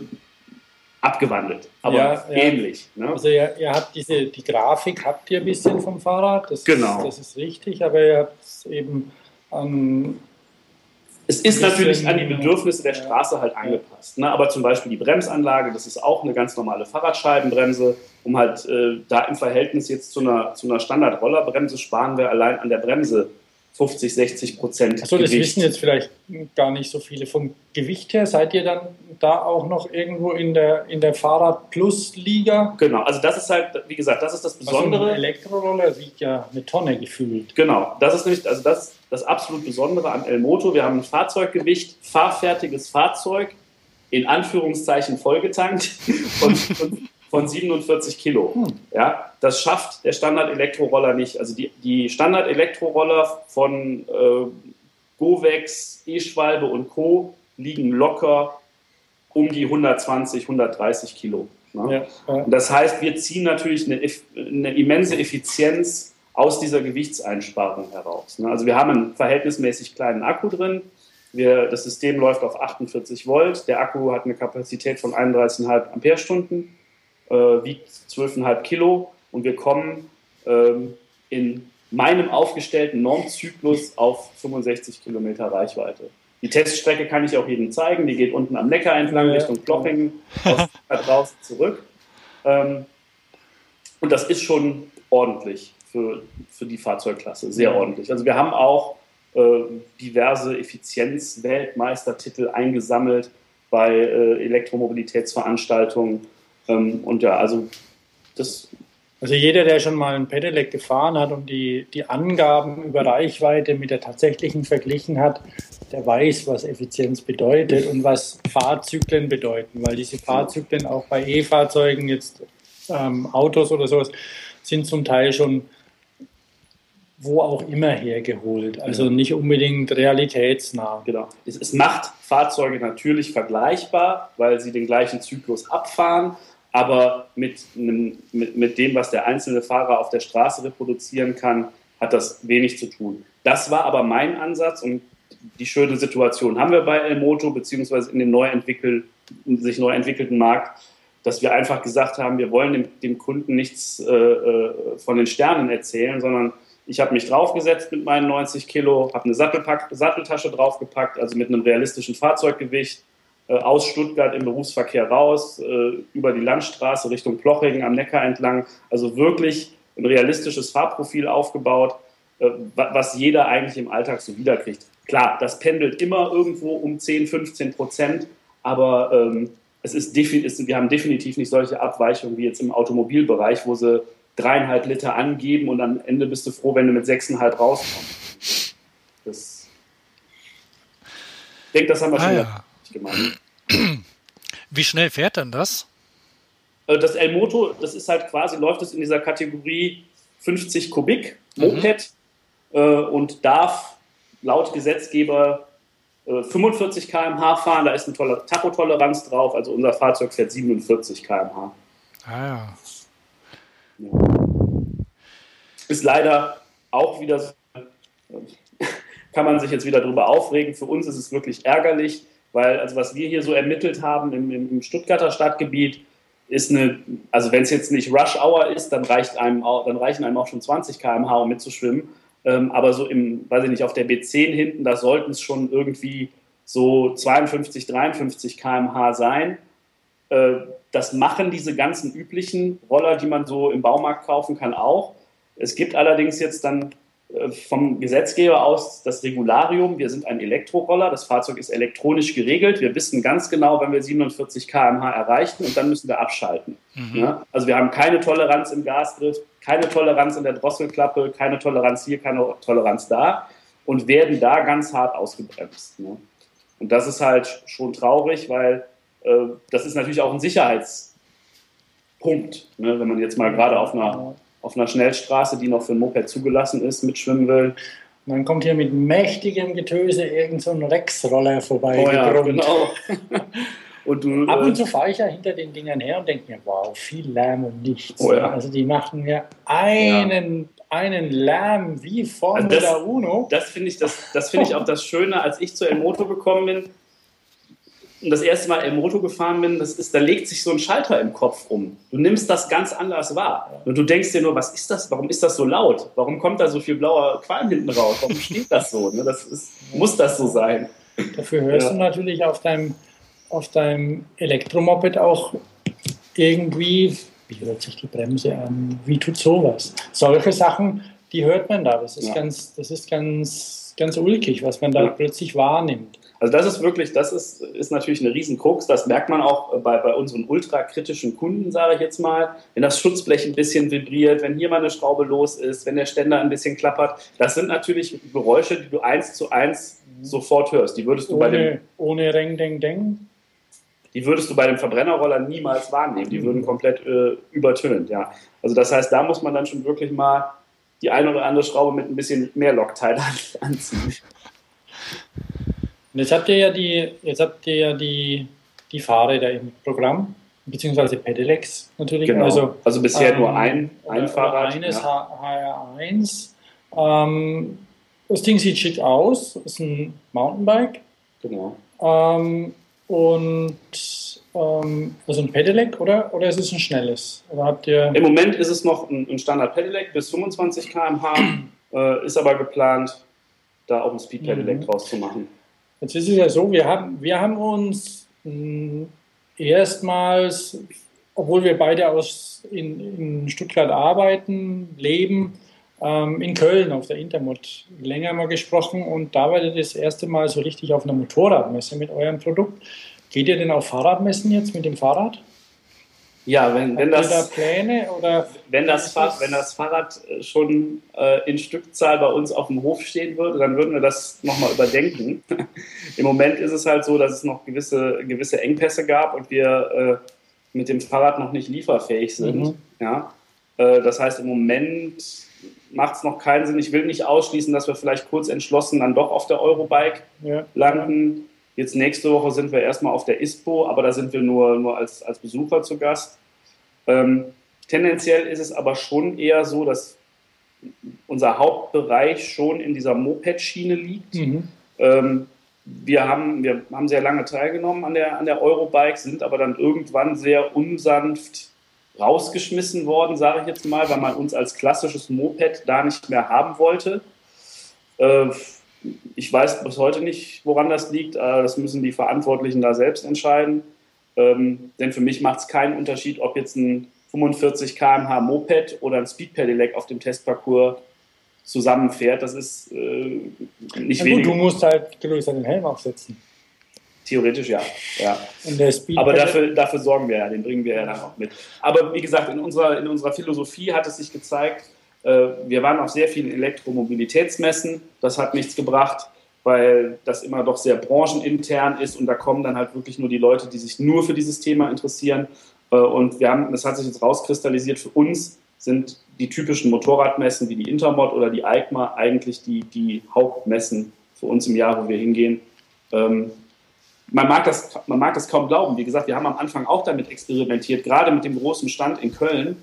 abgewandelt, aber ja, ähnlich. Ja. Ne? Also ihr, ihr, habt diese, die Grafik habt ihr ein bisschen vom Fahrrad, das, genau. ist, das ist richtig, aber ihr habt es eben an es ist natürlich an die Bedürfnisse der Straße halt angepasst. Ne? Aber zum Beispiel die Bremsanlage, das ist auch eine ganz normale Fahrradscheibenbremse. Um halt äh, da im Verhältnis jetzt zu einer, zu einer Standard-Rollerbremse sparen wir allein an der Bremse 50, 60 Prozent. Achso, das wissen jetzt vielleicht gar nicht so viele. Vom Gewicht her seid ihr dann da auch noch irgendwo in der, in der Fahrrad-Plus-Liga? Genau, also das ist halt, wie gesagt, das ist das Besondere. Also ein Elektroroller wiegt ja eine Tonne gefühlt. Genau, das ist nämlich, also das, das absolut Besondere an El Moto. Wir haben ein Fahrzeuggewicht, fahrfertiges Fahrzeug, in Anführungszeichen vollgetankt von, von von 47 Kilo. Hm. Ja, das schafft der Standard-Elektroroller nicht. Also die, die Standard-Elektroroller von äh, Govex, E-Schwalbe und Co. liegen locker um die 120, 130 Kilo. Ne? Ja. Das heißt, wir ziehen natürlich eine, eine, immense Effizienz aus dieser Gewichtseinsparung heraus. Ne? Also wir haben einen verhältnismäßig kleinen Akku drin. Wir, das System läuft auf 48 Volt. Der Akku hat eine Kapazität von 31,5 Ampere-Stunden äh, wiegt 12,5 Kilo und wir kommen ähm, in meinem aufgestellten Normzyklus auf 65 Kilometer Reichweite. Die Teststrecke kann ich auch jedem zeigen. Die geht unten am Neckar entlang Richtung Plochingen, raus zurück. Ähm, und das ist schon ordentlich für, für die Fahrzeugklasse, sehr ordentlich. Also wir haben auch äh, diverse Effizienz-Weltmeistertitel eingesammelt bei äh, Elektromobilitätsveranstaltungen ähm, und ja, also das. Also jeder, der schon mal ein Pedelec gefahren hat und die, die Angaben über Reichweite mit der tatsächlichen verglichen hat, der weiß, was Effizienz bedeutet und was Fahrzyklen bedeuten, weil diese Fahrzyklen auch bei E-Fahrzeugen, jetzt ähm, Autos oder sowas, sind zum Teil schon wo auch immer hergeholt. Also nicht unbedingt realitätsnah. Genau. Es, es, macht Fahrzeuge natürlich vergleichbar, weil sie den gleichen Zyklus abfahren, aber mit, einem, mit, mit dem, was der einzelne Fahrer auf der Straße reproduzieren kann, hat das wenig zu tun. Das war aber mein Ansatz und die schöne Situation haben wir bei El Moto, beziehungsweise in dem neu sich neu entwickelten Markt, dass wir einfach gesagt haben, wir wollen dem, dem Kunden nichts äh, äh von den Sternen erzählen, sondern ich habe mich draufgesetzt mit meinen 90 Kilo, habe eine Satteltasche draufgepackt, also mit einem realistischen Fahrzeuggewicht, aus Stuttgart im Berufsverkehr raus, äh, über die Landstraße Richtung Plochingen am Neckar entlang. Also wirklich ein realistisches Fahrprofil aufgebaut, äh, was jeder eigentlich im Alltag so wiederkriegt. Klar, das pendelt immer irgendwo um 10, 15 Prozent, aber ähm, es ist, ist, wir haben definitiv nicht solche Abweichungen wie jetzt im Automobilbereich, wo sie dreieinhalb Liter angeben und am Ende bist du froh, wenn du mit sechseinhalb rauskommst. Das, ich denke, das haben wir ah, schon ja gemeint. Wie schnell fährt denn das? Äh, das El-Moto, das ist halt quasi, läuft es in dieser Kategorie 50 Kubik Moped mhm. äh, und darf laut Gesetzgeber äh, 45 km/h fahren. Da ist eine tolle Tachotoleranz drauf. Also unser Fahrzeug fährt 47 km/h. Ah ja. ja. Ist leider auch wieder so, kann man sich jetzt wieder darüber aufregen. Für uns ist es wirklich ärgerlich, weil also was wir hier so ermittelt haben im, im Stuttgarter Stadtgebiet, ist eine, also wenn es jetzt nicht Rush Hour ist, dann, reicht einem auch, dann reichen einem auch schon 20 km/h, um mitzuschwimmen. Ähm, aber so im, weiß ich nicht, auf der B10 hinten, da sollten es schon irgendwie so 52, 53 km/h sein. Äh, das machen diese ganzen üblichen Roller, die man so im Baumarkt kaufen kann, auch. Es gibt allerdings jetzt dann vom Gesetzgeber aus das Regularium. Wir sind ein Elektroroller. Das Fahrzeug ist elektronisch geregelt. Wir wissen ganz genau, wenn wir 47 km/h erreichen und dann müssen wir abschalten. Mhm. Ja? Also wir haben keine Toleranz im Gasgriff, keine Toleranz in der Drosselklappe, keine Toleranz hier, keine Toleranz da und werden da ganz hart ausgebremst. Ne? Und das ist halt schon traurig, weil äh, das ist natürlich auch ein Sicherheitspunkt, ne? wenn man jetzt mal gerade auf einer auf einer Schnellstraße, die noch für ein Moped zugelassen ist, mitschwimmen will. Und dann kommt hier mit mächtigem Getöse irgend so ein Rex-Roller vorbei. Oh ja, genau. und du, Ab und äh, zu fahre ich ja hinter den Dingern her und denke mir, wow, viel Lärm und nichts. Oh ja. Also die machen mir einen, ja. einen Lärm wie Formula also das, Uno. Das finde ich, das, das find ich auch das Schöne, als ich zu El Moto gekommen bin und das erste Mal im Moto gefahren bin, das ist, da legt sich so ein Schalter im Kopf rum. Du nimmst das ganz anders wahr. Und du denkst dir nur, was ist das? Warum ist das so laut? Warum kommt da so viel blauer Qualm hinten raus? Warum steht das so? Ne? Das ist, muss das so sein? Dafür hörst ja. du natürlich auf deinem, auf deinem Elektromoped auch irgendwie, wie hört sich die Bremse an, wie tut sowas? Solche Sachen, die hört man da. Das ist ja. ganz, das ist ganz, ganz ulkig, was man da ja. plötzlich wahrnimmt. Also das ist wirklich, das ist, ist natürlich eine Riesenkrux. Das merkt man auch bei, bei unseren ultrakritischen Kunden, sage ich jetzt mal. Wenn das Schutzblech ein bisschen vibriert, wenn hier mal eine Schraube los ist, wenn der Ständer ein bisschen klappert. Das sind natürlich Geräusche, die du eins zu eins sofort hörst. Die würdest du ohne, bei dem... Ohne Reng, Deng, Deng? Die würdest du bei dem Verbrennerroller niemals wahrnehmen. Die würden komplett äh, übertönt, ja. Also das heißt, da muss man dann schon wirklich mal die eine oder andere Schraube mit ein bisschen mehr Loctite anziehen. Und jetzt habt ihr ja die, jetzt habt ihr ja die, die Fahrräder im Programm, beziehungsweise Pedelecs natürlich. Genau. Also, also bisher ähm, nur ein, ein Fahrrad. Eines ja. HR1. Ähm, das Ding sieht schick aus, ist ein Mountainbike. Genau. Ähm, und ähm, also ein Pedelec oder, oder ist es ein schnelles? Oder habt ihr Im Moment ist es noch ein, ein Standard Pedelec bis 25 km/h, äh, ist aber geplant, da auch ein Speed Pedelec mhm. draus zu machen. Jetzt ist es ja so, wir haben, wir haben uns hm, erstmals, obwohl wir beide aus in, in Stuttgart arbeiten, leben, ähm, in Köln auf der Intermod länger mal gesprochen und da war das erste Mal so richtig auf einer Motorradmesse mit eurem Produkt. Geht ihr denn auf Fahrradmessen jetzt mit dem Fahrrad? Ja, wenn, wenn das, da Pläne oder wenn das, Fahrrad, wenn das Fahrrad äh, schon äh, in Stückzahl bei uns auf dem Hof stehen würde, dann würden wir das nochmal überdenken. Im Moment ist es halt so, dass es noch gewisse, gewisse Engpässe gab und wir äh, mit dem Fahrrad noch nicht lieferfähig sind. Mhm. Ja? Äh, das heißt, im Moment macht es noch keinen Sinn. Ich will nicht ausschließen, dass wir vielleicht kurz entschlossen dann doch auf der Eurobike ja. landen. Jetzt nächste Woche sind wir erstmal auf der ISPO, aber da sind wir nur, nur als, als Besucher zu Gast. Ähm, tendenziell ist es aber schon eher so, dass unser Hauptbereich schon in dieser Moped-Schiene liegt. Mhm. Ähm, wir, haben, wir haben sehr lange teilgenommen an der, an der Eurobike, sind aber dann irgendwann sehr unsanft rausgeschmissen worden, sage ich jetzt mal, weil man uns als klassisches Moped da nicht mehr haben wollte. Äh, ich weiß bis heute nicht, woran das liegt. Das müssen die Verantwortlichen da selbst entscheiden. Ähm, denn für mich macht es keinen Unterschied, ob jetzt ein 45 km/h Moped oder ein Speed Pedelec auf dem Testparcours zusammenfährt. Das ist äh, nicht ja, gut, Du musst halt gelöst den Helm aufsetzen. Theoretisch ja. ja. Aber dafür, dafür sorgen wir ja, den bringen wir ja dann auch mit. Aber wie gesagt, in unserer, in unserer Philosophie hat es sich gezeigt, wir waren auf sehr vielen Elektromobilitätsmessen. Das hat nichts gebracht, weil das immer doch sehr branchenintern ist und da kommen dann halt wirklich nur die Leute, die sich nur für dieses Thema interessieren. Äh, und wir haben, das hat sich jetzt rauskristallisiert, für uns sind die typischen Motorradmessen wie die Intermod oder die EICMA eigentlich die, die Hauptmessen für uns im Jahr, wo wir hingehen. Ähm, man mag, das, man mag das kaum glauben. Wie gesagt, wir haben am Anfang auch damit experimentiert, gerade mit dem großen Stand in Köln.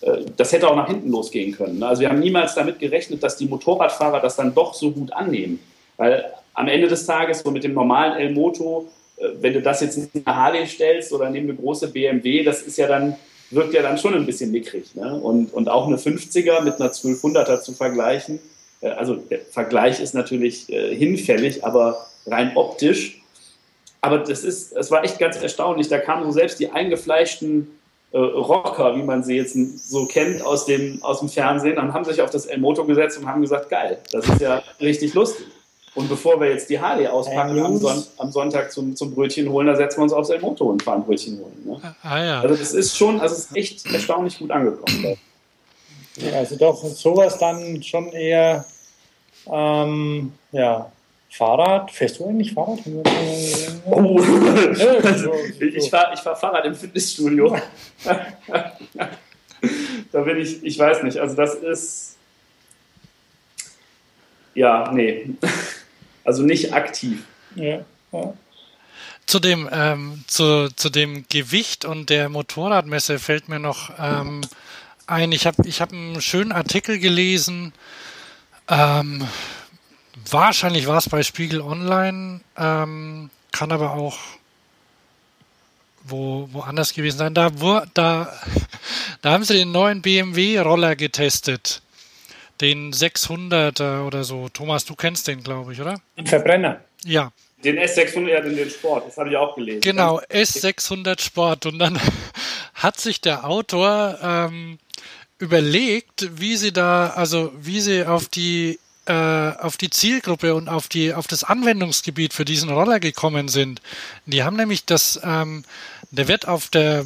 Äh, das hätte auch nach hinten losgehen können. Ne? Also wir haben niemals damit gerechnet, dass die Motorradfahrer das dann doch so gut annehmen. Weil am Ende des Tages, so mit dem normalen El-Moto, äh, wenn du das jetzt in eine Harley stellst oder neben eine große BMW, das ist ja dann, wirkt ja dann schon ein bisschen mickrig. Ne? Und, und auch eine 50er mit einer 1200er zu vergleichen, äh, also der Vergleich ist natürlich hinfällig, aber rein optisch. Aber das ist, es war echt ganz erstaunlich. Da kamen so selbst die eingefleischten äh, Rocker, wie man sie jetzt so kennt aus dem, aus dem Fernsehen, und haben sich auf das El-Moto gesetzt und haben gesagt, geil, das ist ja richtig lustig. Und bevor wir jetzt die Harley auspacken am, Son am, Sonntag zum, zum Brötchen holen, da setzen wir uns aufs El-Moto und fahren Brötchen holen. Ne? Ah, ah, ja. Also das ist schon, also es ist echt erstaunlich gut angekommen. Ja, also doch sowas dann schon eher ähm, ja, Fahrrad, fährst du eigentlich Fahrrad? Oh. ich fahre ich fahr Fahrrad im Fitnessstudio. da bin ich, ich weiß nicht, also das ist, ja, nee, also nicht aktiv. Ja, ja. Zu dem, ähm, zu, zu dem Gewicht und der Motorradmesse fällt mir noch ähm, ein, ich habe ich hab einen schönen Artikel gelesen, ähm, Wahrscheinlich war es bei Spiegel Online, ähm, kann aber auch wo, woanders gewesen sein. Da, wo, da, da haben sie den neuen BMW-Roller getestet. Den 600er oder so. Thomas, du kennst den, glaube ich, oder? Den Verbrenner. Ja, Den S600, ja, den, den Sport, das habe ich auch gelesen. Genau, S600 Sport. Und dann hat sich der Autor ähm, überlegt, wie sie da, also wie sie auf die äh, auf die Zielgruppe und auf die auf das Anwendungsgebiet für diesen Roller gekommen sind. Die haben nämlich das, ähm, der wird auf der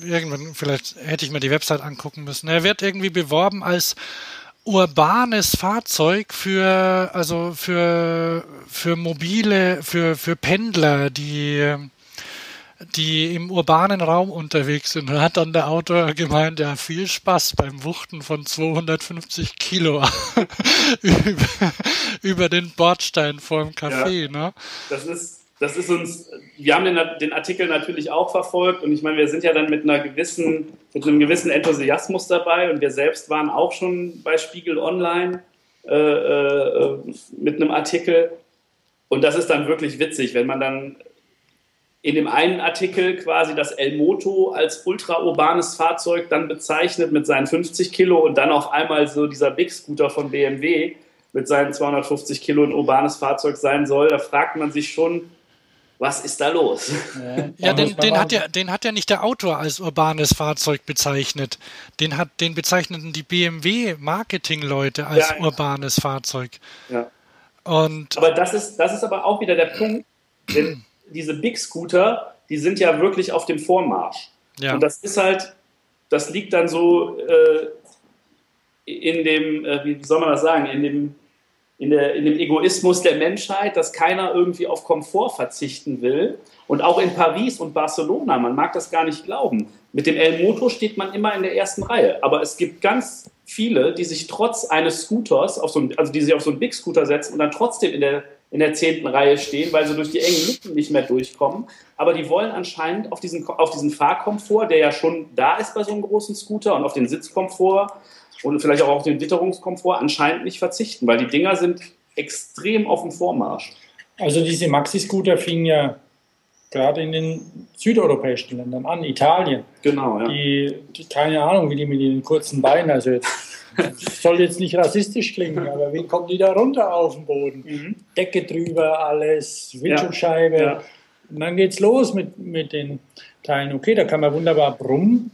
irgendwann vielleicht hätte ich mir die Website angucken müssen. Er wird irgendwie beworben als urbanes Fahrzeug für also für für mobile für für Pendler, die die im urbanen Raum unterwegs sind. Und hat dann der Autor gemeint, ja, viel Spaß beim Wuchten von 250 Kilo über, über, den Bordstein vorm Café. Ja, ne? Das ist das ist uns, wir haben den, den, Artikel natürlich auch verfolgt und ich meine, wir sind ja dann mit einer gewissen, mit einem gewissen Enthusiasmus dabei und wir selbst waren auch schon bei Spiegel Online äh, äh, mit einem Artikel und das ist dann wirklich witzig, wenn man dann in dem einen Artikel quasi das El Moto als ultraurbanes Fahrzeug dann bezeichnet mit seinen 50 Kilo und dann auf einmal so dieser Big Scooter von BMW mit seinen 250 Kilo ein urbanes Fahrzeug sein soll, da fragt man sich schon, was ist da los? Ja, den, den, hat ja, den hat ja nicht der Autor als urbanes Fahrzeug bezeichnet. Den, hat, den bezeichneten die BMW-Marketing-Leute als ja, urbanes Fahrzeug. Ja. Und aber das ist, das ist aber auch wieder der Punkt, denn diese Big Scooter, die sind ja wirklich auf dem Vormarsch. Ja. Und das ist halt, das liegt dann so äh, in dem, äh, wie soll man das sagen, in dem in, der, in dem Egoismus der Menschheit, dass keiner irgendwie auf Komfort verzichten will. Und auch in Paris und Barcelona, man mag das gar nicht glauben. Mit dem El Moto steht man immer in der ersten Reihe. Aber es gibt ganz viele, die sich trotz eines Scooters, auf so ein, also die sich auf so einen Big Scooter setzen und dann trotzdem in der, in der zehnten Reihe stehen, weil sie durch die engen Lücken nicht mehr durchkommen. Aber die wollen anscheinend auf diesen, auf diesen Fahrkomfort, der ja schon da ist bei so einem großen Scooter und auf den Sitzkomfort und vielleicht auch auf den Witterungskomfort anscheinend nicht verzichten, weil die Dinger sind extrem auf dem Vormarsch. Also diese Maxi-Scooter fingen ja gerade in den südeuropäischen Ländern an, Italien. Genau, ja. Die, die, keine Ahnung, wie die mit den kurzen Beinen, also jetzt soll jetzt nicht rassistisch klingen, aber wie kommen die da runter auf den Boden? Mhm. Decke drüber, alles, Windschutzscheibe. Ja, ja. Und dann geht's los mit, mit den Teilen. Okay, da kann man wunderbar brummen.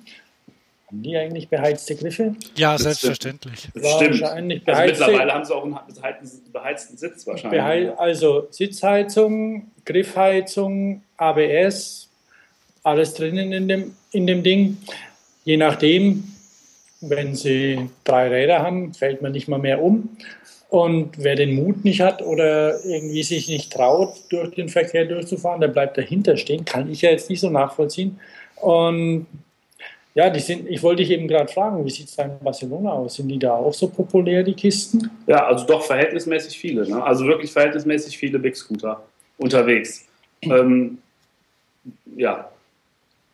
Haben die eigentlich beheizte Griffe? Ja, das selbstverständlich. Das stimmt. Wahrscheinlich beheizte, also mittlerweile haben sie auch einen beheizten, beheizten Sitz wahrscheinlich. Beheiz, also Sitzheizung, Griffheizung, ABS, alles drinnen in dem, in dem Ding. Je nachdem, wenn sie drei Räder haben, fällt man nicht mal mehr um. Und wer den Mut nicht hat oder irgendwie sich nicht traut, durch den Verkehr durchzufahren, der bleibt dahinter stehen. Kann ich ja jetzt nicht so nachvollziehen. Und ja, die sind, ich wollte dich eben gerade fragen, wie sieht es da in Barcelona aus? Sind die da auch so populär, die Kisten? Ja, also doch verhältnismäßig viele. Ne? Also wirklich verhältnismäßig viele Big Scooter unterwegs. Ähm, ja,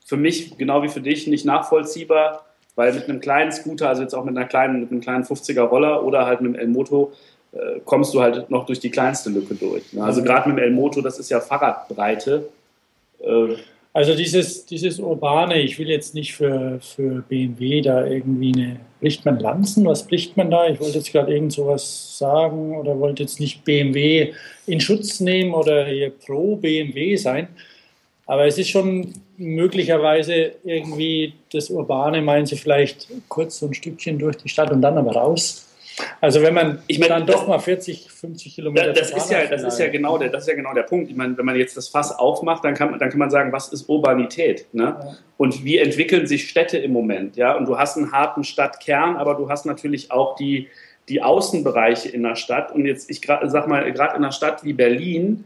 für mich, genau wie für dich, nicht nachvollziehbar, weil mit einem kleinen Scooter, also jetzt auch mit einer kleinen, mit einem kleinen 50er Roller oder halt mit einem El-Moto, äh, kommst du halt noch durch die kleinste Lücke durch. Ne? Also mhm. gerade mit dem El-Moto, das ist ja Fahrradbreite. Äh, also dieses, dieses Urbane, ich will jetzt nicht für, für BMW da irgendwie eine, bricht man Lanzen? Was bricht man da? Ich wollte jetzt gerade irgend sowas sagen oder wollte jetzt nicht BMW in Schutz nehmen oder hier pro BMW sein. Aber es ist schon möglicherweise irgendwie das Urbane, meinen Sie vielleicht kurz so ein Stückchen durch die Stadt und dann aber raus. Also wenn man ich meine, dann doch mal 40, 50 Kilometer. Das, ist ja, das ist ja genau der, das ist ja genau der Punkt. Ich meine, wenn man jetzt das Fass aufmacht, dann kann man, dann kann man sagen, was ist Urbanität? Ne? Ja. Und wie entwickeln sich Städte im Moment? Ja, und du hast einen harten Stadtkern, aber du hast natürlich auch die, die Außenbereiche in der Stadt. Und jetzt, ich sag mal, gerade in einer Stadt wie Berlin,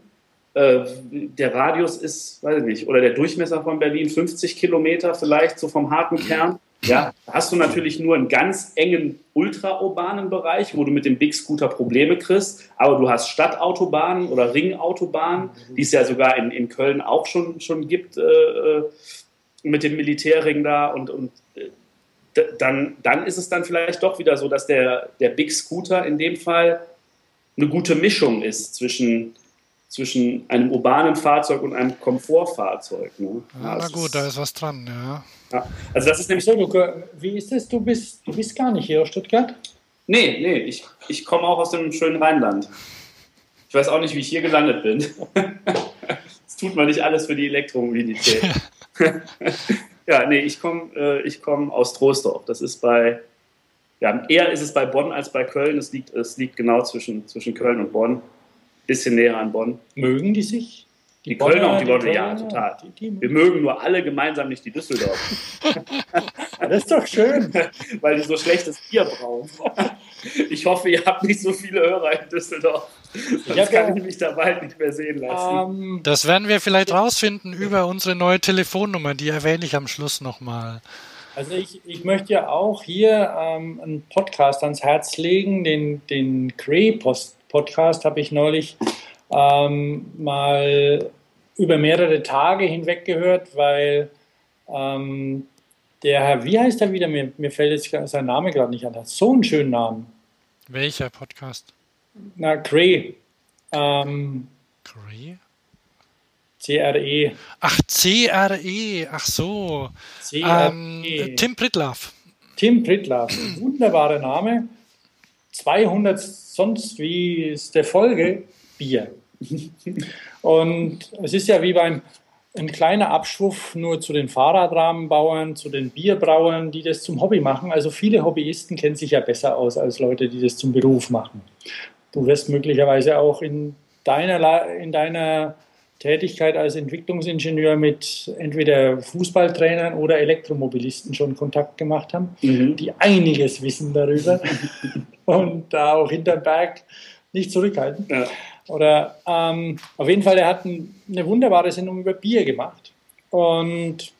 äh, der Radius ist, weiß ich nicht, oder der Durchmesser von Berlin 50 Kilometer vielleicht, so vom harten Kern. Ja, da hast du natürlich nur einen ganz engen ultraurbanen Bereich, wo du mit dem Big Scooter Probleme kriegst, aber du hast Stadtautobahnen oder Ringautobahnen, die es ja sogar in, in Köln auch schon, schon gibt äh, äh mit dem Militärring da und, und äh, dann, dann ist es dann vielleicht doch wieder so, dass der, der Big Scooter in dem Fall eine gute Mischung ist zwischen zwischen einem urbanen Fahrzeug und einem Komfortfahrzeug. Ne? Ja, na gut, da ist was dran, ja. ja. Also das ist nämlich so, Luca, wie ist es? Du bist, du bist gar nicht hier aus Stuttgart? Nee, nee, ich, ich komme auch aus dem schönen Rheinland. Ich weiß auch nicht, wie ich hier gelandet bin. das tut man nicht alles für die Elektromobilität. ja, nee, ich komme äh, komm aus Troisdorf. Das ist bei, ja, eher ist es bei Bonn als bei Köln. Es liegt, es liegt genau zwischen, zwischen Köln und Bonn. Bisschen näher an Bonn. Mögen die sich? Die, die Kölner und die Leute, ja, total. Die, die Wir mögen nur alle gemeinsam nicht die Düsseldorf. das ist doch schön. Weil die so schlechtes Bier brauchen. Ich hoffe, ihr habt nicht so viele Hörer in Düsseldorf. Sonst kann ich mich da bald nicht mehr sehen lassen. Ähm, das werden wir vielleicht rausfinden über unsere neue Telefonnummer. Die erwähne ich am Schluss nochmal. Also ich, ich möchte ja auch hier ähm, einen Podcast ans Herz legen. Den, den Cray-Podcast habe ich neulich ähm, mal über mehrere Tage hinweg gehört, weil ähm, der Herr, wie heißt er wieder? Mir, mir fällt jetzt sein Name gerade nicht an. Hat so einen schönen Namen. Welcher Podcast? Na, Gray. Ähm, Gray? CRE. Ach, CRE. Ach so. CRE. Ähm, Tim Pritlaff. Tim Pritlaff. Wunderbarer Name. 200 sonst wie ist der Folge Bier. Und es ist ja wie beim ein kleiner Abschwuff nur zu den Fahrradrahmenbauern, zu den Bierbrauern, die das zum Hobby machen. Also viele Hobbyisten kennen sich ja besser aus als Leute, die das zum Beruf machen. Du wirst möglicherweise auch in deiner, in deiner Tätigkeit als Entwicklungsingenieur mit entweder Fußballtrainern oder Elektromobilisten schon Kontakt gemacht haben, mhm. die einiges wissen darüber und da auch hinterm Berg nicht zurückhalten. Ja. Oder ähm, auf jeden Fall, er hat ein, eine wunderbare Sendung über Bier gemacht. Und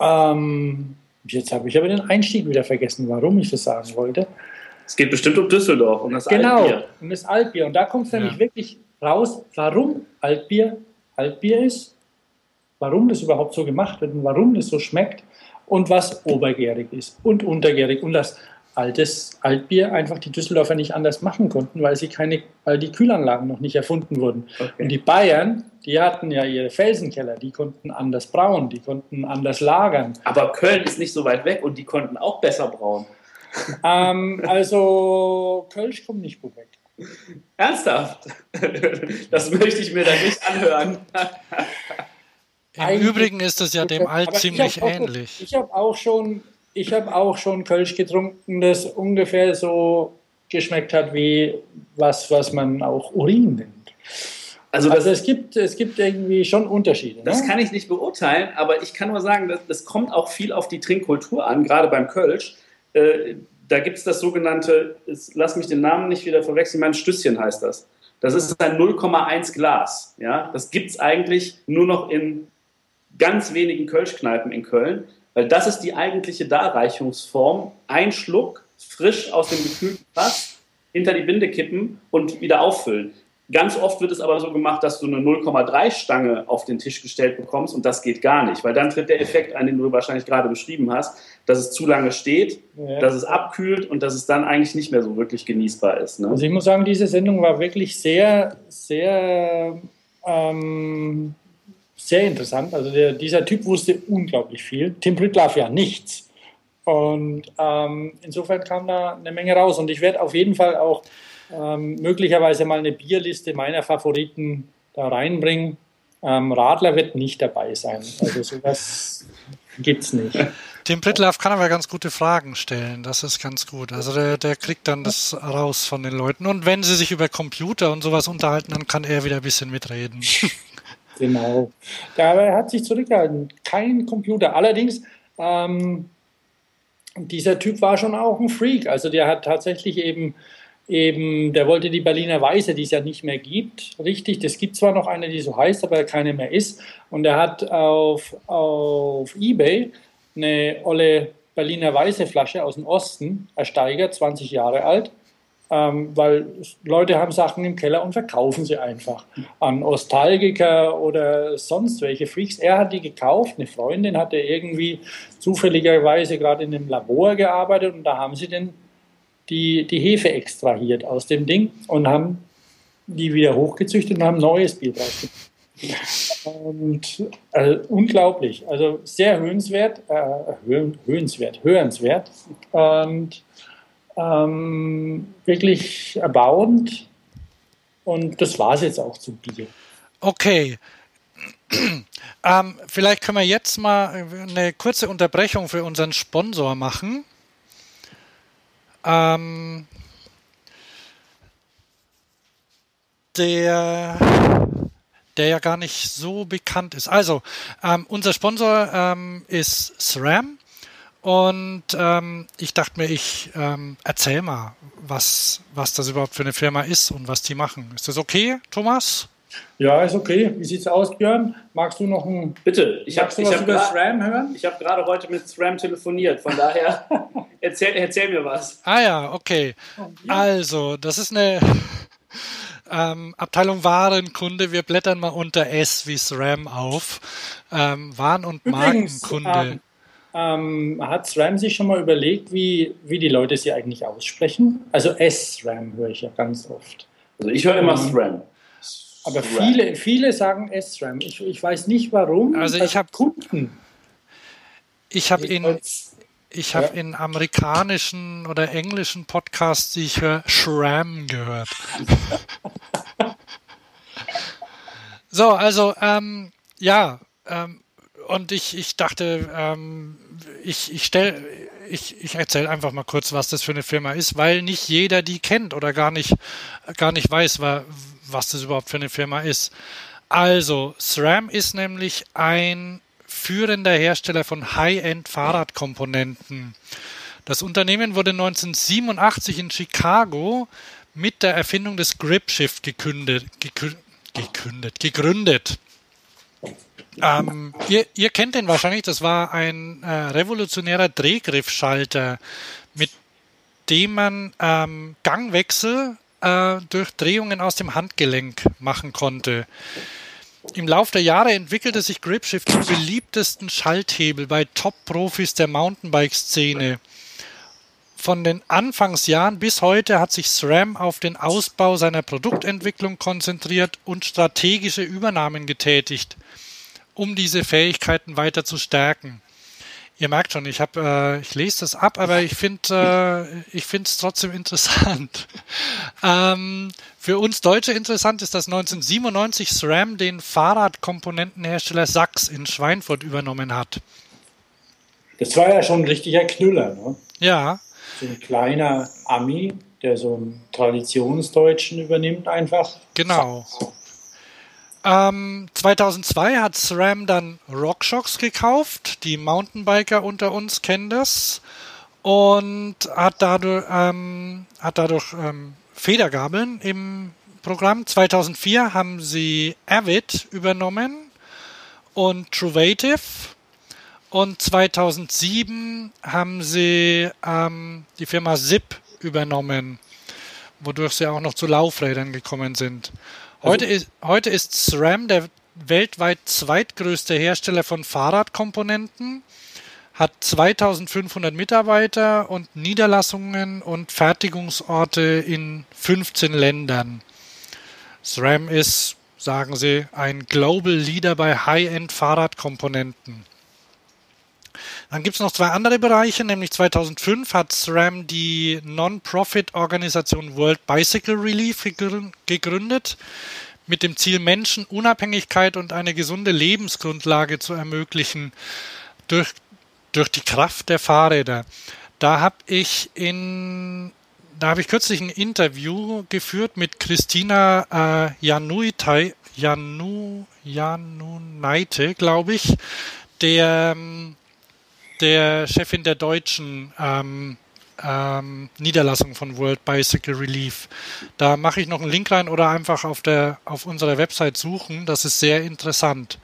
ähm, jetzt habe ich aber den Einstieg wieder vergessen, warum ich das sagen wollte. Es geht bestimmt um Düsseldorf, um das genau, Altbier. Genau, um das Altbier. Und da kommt es nämlich ja. wirklich raus, warum Altbier Altbier ist, warum das überhaupt so gemacht wird und warum das so schmeckt und was obergärig ist und untergärig. Und das altes Altbier einfach die Düsseldorfer nicht anders machen konnten, weil sie keine, weil die Kühlanlagen noch nicht erfunden wurden. Okay. Und die Bayern, die hatten ja ihre Felsenkeller, die konnten anders brauen, die konnten anders lagern. Aber Köln ist nicht so weit weg und die konnten auch besser brauen. Ähm, also Kölsch kommt nicht gut weg. Ernsthaft? Das möchte ich mir da nicht anhören. Im Übrigen ist es ja dem Alt ziemlich ähnlich. Ich habe auch schon ich habe auch schon Kölsch getrunken, das ungefähr so geschmeckt hat wie was, was man auch Urin nennt. Also, also es, gibt, es gibt irgendwie schon Unterschiede. Das ne? kann ich nicht beurteilen, aber ich kann nur sagen, das, das kommt auch viel auf die Trinkkultur an, gerade beim Kölsch. Äh, da gibt es das sogenannte, lass mich den Namen nicht wieder verwechseln, mein Stüsschen heißt das. Das ist ein 0,1 Glas. Ja? Das gibt es eigentlich nur noch in ganz wenigen Kölschkneipen in Köln. Weil das ist die eigentliche Darreichungsform. Ein Schluck frisch aus dem gekühlten Fass hinter die Binde kippen und wieder auffüllen. Ganz oft wird es aber so gemacht, dass du eine 0,3 Stange auf den Tisch gestellt bekommst und das geht gar nicht, weil dann tritt der Effekt ein, den du wahrscheinlich gerade beschrieben hast, dass es zu lange steht, ja. dass es abkühlt und dass es dann eigentlich nicht mehr so wirklich genießbar ist. Ne? Also ich muss sagen, diese Sendung war wirklich sehr, sehr ähm, sehr interessant. Also der, dieser Typ wusste unglaublich viel. Tim Pritlaff ja nichts. Und ähm, insofern kam da eine Menge raus. Und ich werde auf jeden Fall auch ähm, möglicherweise mal eine Bierliste meiner Favoriten da reinbringen. Ähm, Radler wird nicht dabei sein. Also sowas gibt es nicht. Tim Pritlaff kann aber ganz gute Fragen stellen. Das ist ganz gut. Also der, der kriegt dann das raus von den Leuten. Und wenn sie sich über Computer und sowas unterhalten, dann kann er wieder ein bisschen mitreden. Genau. Da hat sich zurückgehalten. Kein Computer. Allerdings, ähm, dieser Typ war schon auch ein Freak. Also der hat tatsächlich eben, eben, der wollte die Berliner Weise, die es ja nicht mehr gibt, richtig. Das gibt zwar noch eine, die so heißt, aber keine mehr ist. Und er hat auf, auf Ebay eine olle Berliner Weiße Flasche aus dem Osten ersteigert, 20 Jahre alt ähm, weil Leute haben Sachen im Keller und verkaufen sie einfach an Ostalgiker oder sonst welche Freaks. Er hat die gekauft, eine Freundin hatte irgendwie zufälligerweise gerade in einem Labor gearbeitet und da haben sie den, die, die Hefe extrahiert aus dem Ding und haben die wieder hochgezüchtet und haben neues Bier draus und also, unglaublich, also sehr hörenswert, äh, hörenswert, hörenswert und ähm, wirklich erbauend. Und das war es jetzt auch zu Bier. Okay. ähm, vielleicht können wir jetzt mal eine kurze Unterbrechung für unseren Sponsor machen. Ähm, der, der ja gar nicht so bekannt ist. Also, ähm, unser Sponsor ähm, ist SRAM. Und ähm, ich dachte mir, ich ähm, erzähl mal, was, was das überhaupt für eine Firma ist und was die machen. Ist das okay, Thomas? Ja, ist okay. Wie sieht's aus, Björn? Magst du noch ein. Bitte, ich habe hab über SRAM hören? Ich habe gerade heute mit SRAM telefoniert, von daher erzähl, erzähl mir was. Ah ja, okay. Also, das ist eine ähm, Abteilung Warenkunde. Wir blättern mal unter S wie SRAM auf. Ähm, Waren- und Übrigens, Markenkunde. Ähm, ähm, hat SRAM sich schon mal überlegt, wie, wie die Leute sie eigentlich aussprechen? Also S-SRAM höre ich ja ganz oft. Also ich höre immer ähm, SRAM. Aber viele, viele sagen SRAM. Ich, ich weiß nicht warum. Also ich also habe Kunden. Ich habe in, ich habe ja. in amerikanischen oder englischen Podcasts, die ich höre, Shram gehört. so, also ähm, ja, ähm, und ich, ich dachte, ähm, ich, ich stelle, ich, ich erzähle einfach mal kurz, was das für eine Firma ist, weil nicht jeder die kennt oder gar nicht, gar nicht weiß, was das überhaupt für eine Firma ist. Also, SRAM ist nämlich ein führender Hersteller von High-End-Fahrradkomponenten. Das Unternehmen wurde 1987 in Chicago mit der Erfindung des Grip Shift gekündet, gekündet, gegründet. Ähm, ihr, ihr, kennt den wahrscheinlich, das war ein äh, revolutionärer Drehgriffschalter, mit dem man ähm, Gangwechsel äh, durch Drehungen aus dem Handgelenk machen konnte. Im Laufe der Jahre entwickelte sich Gripshift zum beliebtesten Schalthebel bei Top-Profis der Mountainbike-Szene. Von den Anfangsjahren bis heute hat sich SRAM auf den Ausbau seiner Produktentwicklung konzentriert und strategische Übernahmen getätigt um diese Fähigkeiten weiter zu stärken. Ihr merkt schon, ich habe, äh, ich lese das ab, aber ich finde, äh, ich finde es trotzdem interessant. ähm, für uns Deutsche interessant ist, dass 1997 SRAM den Fahrradkomponentenhersteller Sachs in Schweinfurt übernommen hat. Das war ja schon ein richtiger Knüller, ne? Ja. So ein kleiner Ami, der so einen Traditionsdeutschen übernimmt einfach. Genau. Ähm, 2002 hat SRAM dann RockShox gekauft. Die Mountainbiker unter uns kennen das. Und hat dadurch, ähm, hat dadurch ähm, Federgabeln im Programm. 2004 haben sie Avid übernommen und Truvative. Und 2007 haben sie ähm, die Firma Zip übernommen, wodurch sie auch noch zu Laufrädern gekommen sind. Heute, also, ist, heute ist SRAM der weltweit zweitgrößte Hersteller von Fahrradkomponenten, hat 2500 Mitarbeiter und Niederlassungen und Fertigungsorte in 15 Ländern. SRAM ist, sagen sie, ein Global Leader bei High-End Fahrradkomponenten. Dann gibt es noch zwei andere Bereiche, nämlich 2005 hat SRAM die Non-Profit-Organisation World Bicycle Relief gegründet, mit dem Ziel, Menschen Unabhängigkeit und eine gesunde Lebensgrundlage zu ermöglichen durch, durch die Kraft der Fahrräder. Da habe ich in da habe ich kürzlich ein Interview geführt mit Christina äh, Januitai, Janu, Janunaite, glaube ich, der ähm, der Chefin der deutschen ähm, ähm, Niederlassung von World Bicycle Relief. Da mache ich noch einen Link rein oder einfach auf, der, auf unserer Website suchen. Das ist sehr interessant.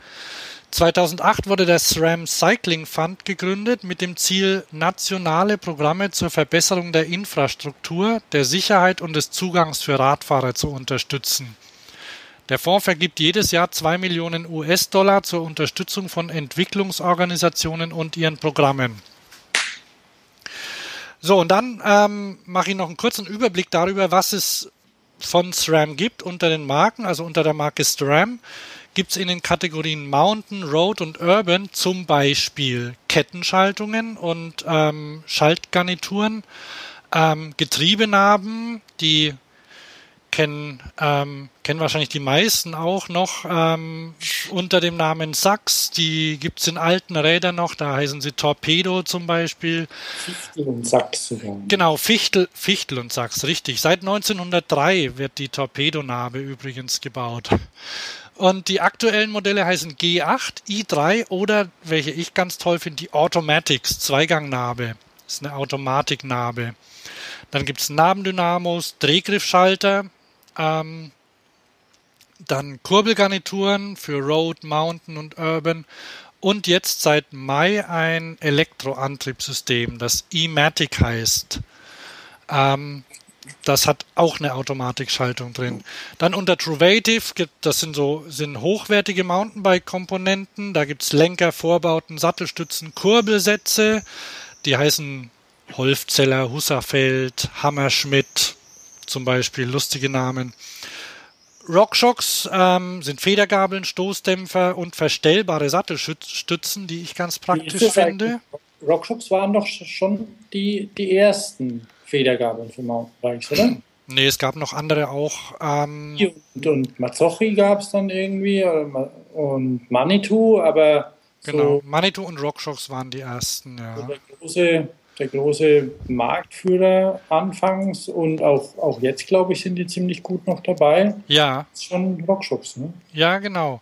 2008 wurde der SRAM Cycling Fund gegründet mit dem Ziel, nationale Programme zur Verbesserung der Infrastruktur, der Sicherheit und des Zugangs für Radfahrer zu unterstützen. Der Fonds vergibt jedes Jahr 2 Millionen US-Dollar zur Unterstützung von Entwicklungsorganisationen und ihren Programmen. So, und dann ähm, mache ich noch einen kurzen Überblick darüber, was es von SRAM gibt unter den Marken, also unter der Marke SRAM gibt es in den Kategorien Mountain, Road und Urban zum Beispiel Kettenschaltungen und ähm, Schaltgarnituren, ähm, Getriebenaben, die kennen, ähm, kennen wahrscheinlich die meisten auch noch ähm, unter dem Namen Sachs. Die gibt es in alten Rädern noch, da heißen sie Torpedo zum Beispiel. Fichtel und Sachs sogar. Genau, Fichtel, Fichtel und Sachs, richtig. Seit 1903 wird die Torpedonarbe übrigens gebaut. Und die aktuellen Modelle heißen G8, i3 oder, welche ich ganz toll finde, die Automatics, Zweigangnarbe. Das ist eine Automatiknarbe. Dann gibt es Nabendynamos, Drehgriffschalter, ähm, dann Kurbelgarnituren für Road, Mountain und Urban und jetzt seit Mai ein Elektroantriebssystem, das E-Matic heißt. Ähm, das hat auch eine Automatikschaltung drin. Dann unter Truvative gibt, das sind so sind hochwertige Mountainbike-Komponenten. Da gibt es Lenker, Vorbauten, Sattelstützen, Kurbelsätze. Die heißen Holfzeller, Husserfeld, Hammerschmidt zum Beispiel, lustige Namen. Rockshocks ähm, sind Federgabeln, Stoßdämpfer und verstellbare Sattelstützen, die ich ganz praktisch finde. Rockshocks waren doch schon die, die ersten Federgabeln für Mountainbikes, oder? Nee, es gab noch andere auch. Ähm und, und Mazzocchi gab es dann irgendwie und Manitou, aber. Genau, so Manitou und Rockshocks waren die ersten, ja. der große der große Marktführer anfangs und auch, auch jetzt, glaube ich, sind die ziemlich gut noch dabei. Ja. Das ist schon Rockschubs, ne? Ja, genau.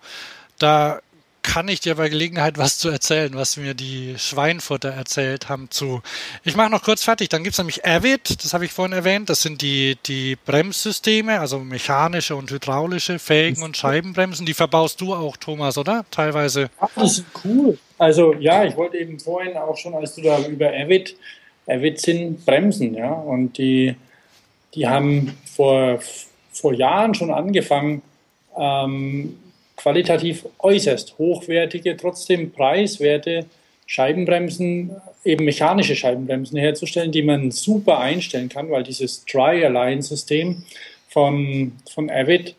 Da kann ich dir bei Gelegenheit was zu erzählen, was mir die Schweinfutter erzählt haben zu. Ich mache noch kurz fertig. Dann gibt es nämlich Avid, das habe ich vorhin erwähnt. Das sind die, die Bremssysteme, also mechanische und hydraulische Felgen und Scheibenbremsen. Die verbaust du auch, Thomas, oder? Teilweise. Ach, das ist cool. Also ja, ich wollte eben vorhin auch schon, als du da über Avid, Avid sind Bremsen, ja. Und die, die haben vor, vor Jahren schon angefangen, ähm, qualitativ äußerst hochwertige, trotzdem preiswerte Scheibenbremsen, eben mechanische Scheibenbremsen herzustellen, die man super einstellen kann, weil dieses Tri-Align-System von, von Avid,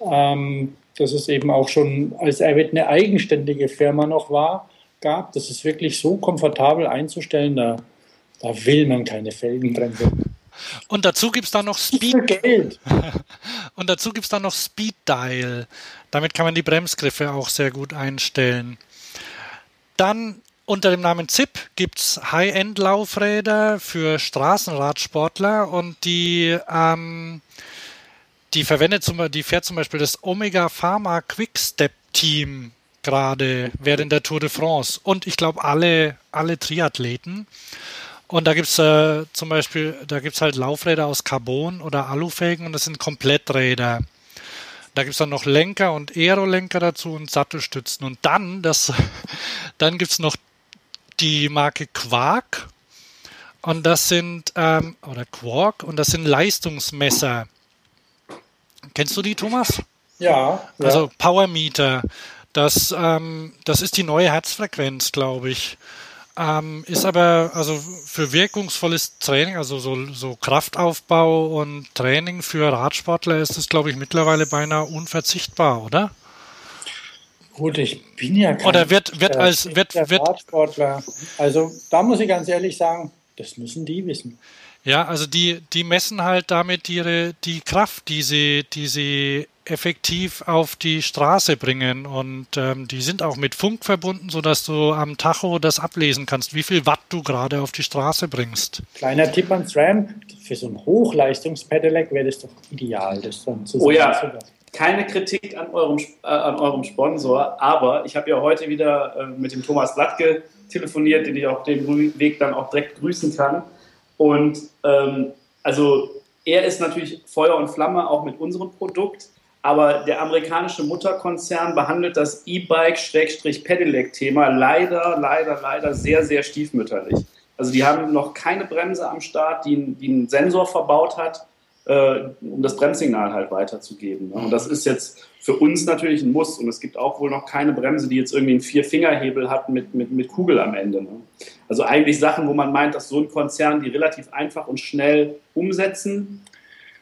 ähm, das es eben auch schon als Avid eine eigenständige Firma noch war, gab, das ist wirklich so komfortabel einzustellen, da, da will man keine Felgenbremse. Und dazu gibt es dann noch Speed. Geld. Und dazu gibt es dann noch Speed Dial. Damit kann man die Bremsgriffe auch sehr gut einstellen. Dann unter dem Namen ZIP gibt es High-End-Laufräder für Straßenradsportler und die, ähm, die verwendet zum, die fährt zum Beispiel das Omega Pharma Quickstep Team gerade während der Tour de France und ich glaube alle, alle Triathleten. Und da gibt es äh, zum Beispiel, da gibt es halt Laufräder aus Carbon oder Alufelgen und das sind Kompletträder. Da gibt es dann noch Lenker und Aerolenker dazu und Sattelstützen. Und dann, das, dann gibt es noch die Marke Quark. Und das sind, ähm, oder Quark, und das sind Leistungsmesser. Kennst du die, Thomas? Ja. Also Powermeter. Das, ähm, das ist die neue Herzfrequenz, glaube ich. Ähm, ist aber also für wirkungsvolles Training, also so, so Kraftaufbau und Training für Radsportler ist es, glaube ich, mittlerweile beinahe unverzichtbar, oder? Gut, ich bin ja kein oder wird, wird als wird, wird, Radsportler. Also da muss ich ganz ehrlich sagen, das müssen die wissen. Ja, also die, die messen halt damit ihre die Kraft, die sie, die sie effektiv auf die Straße bringen. Und ähm, die sind auch mit Funk verbunden, sodass du am Tacho das ablesen kannst, wie viel Watt du gerade auf die Straße bringst. Kleiner Tipp ans RAM, für so ein Hochleistungspedelec wäre das doch ideal, das dann zu Oh ja, keine Kritik an eurem, äh, an eurem Sponsor, aber ich habe ja heute wieder äh, mit dem Thomas Blattke telefoniert, den ich auf dem Weg dann auch direkt grüßen kann. Und ähm, also er ist natürlich Feuer und Flamme auch mit unserem Produkt. Aber der amerikanische Mutterkonzern behandelt das E-Bike-Pedelec-Thema leider, leider, leider sehr, sehr stiefmütterlich. Also die haben noch keine Bremse am Start, die, die einen Sensor verbaut hat, äh, um das Bremssignal halt weiterzugeben. Ne? Und das ist jetzt für uns natürlich ein Muss. Und es gibt auch wohl noch keine Bremse, die jetzt irgendwie einen Vier-Fingerhebel hat mit, mit, mit Kugel am Ende. Ne? Also eigentlich Sachen, wo man meint, dass so ein Konzern die relativ einfach und schnell umsetzen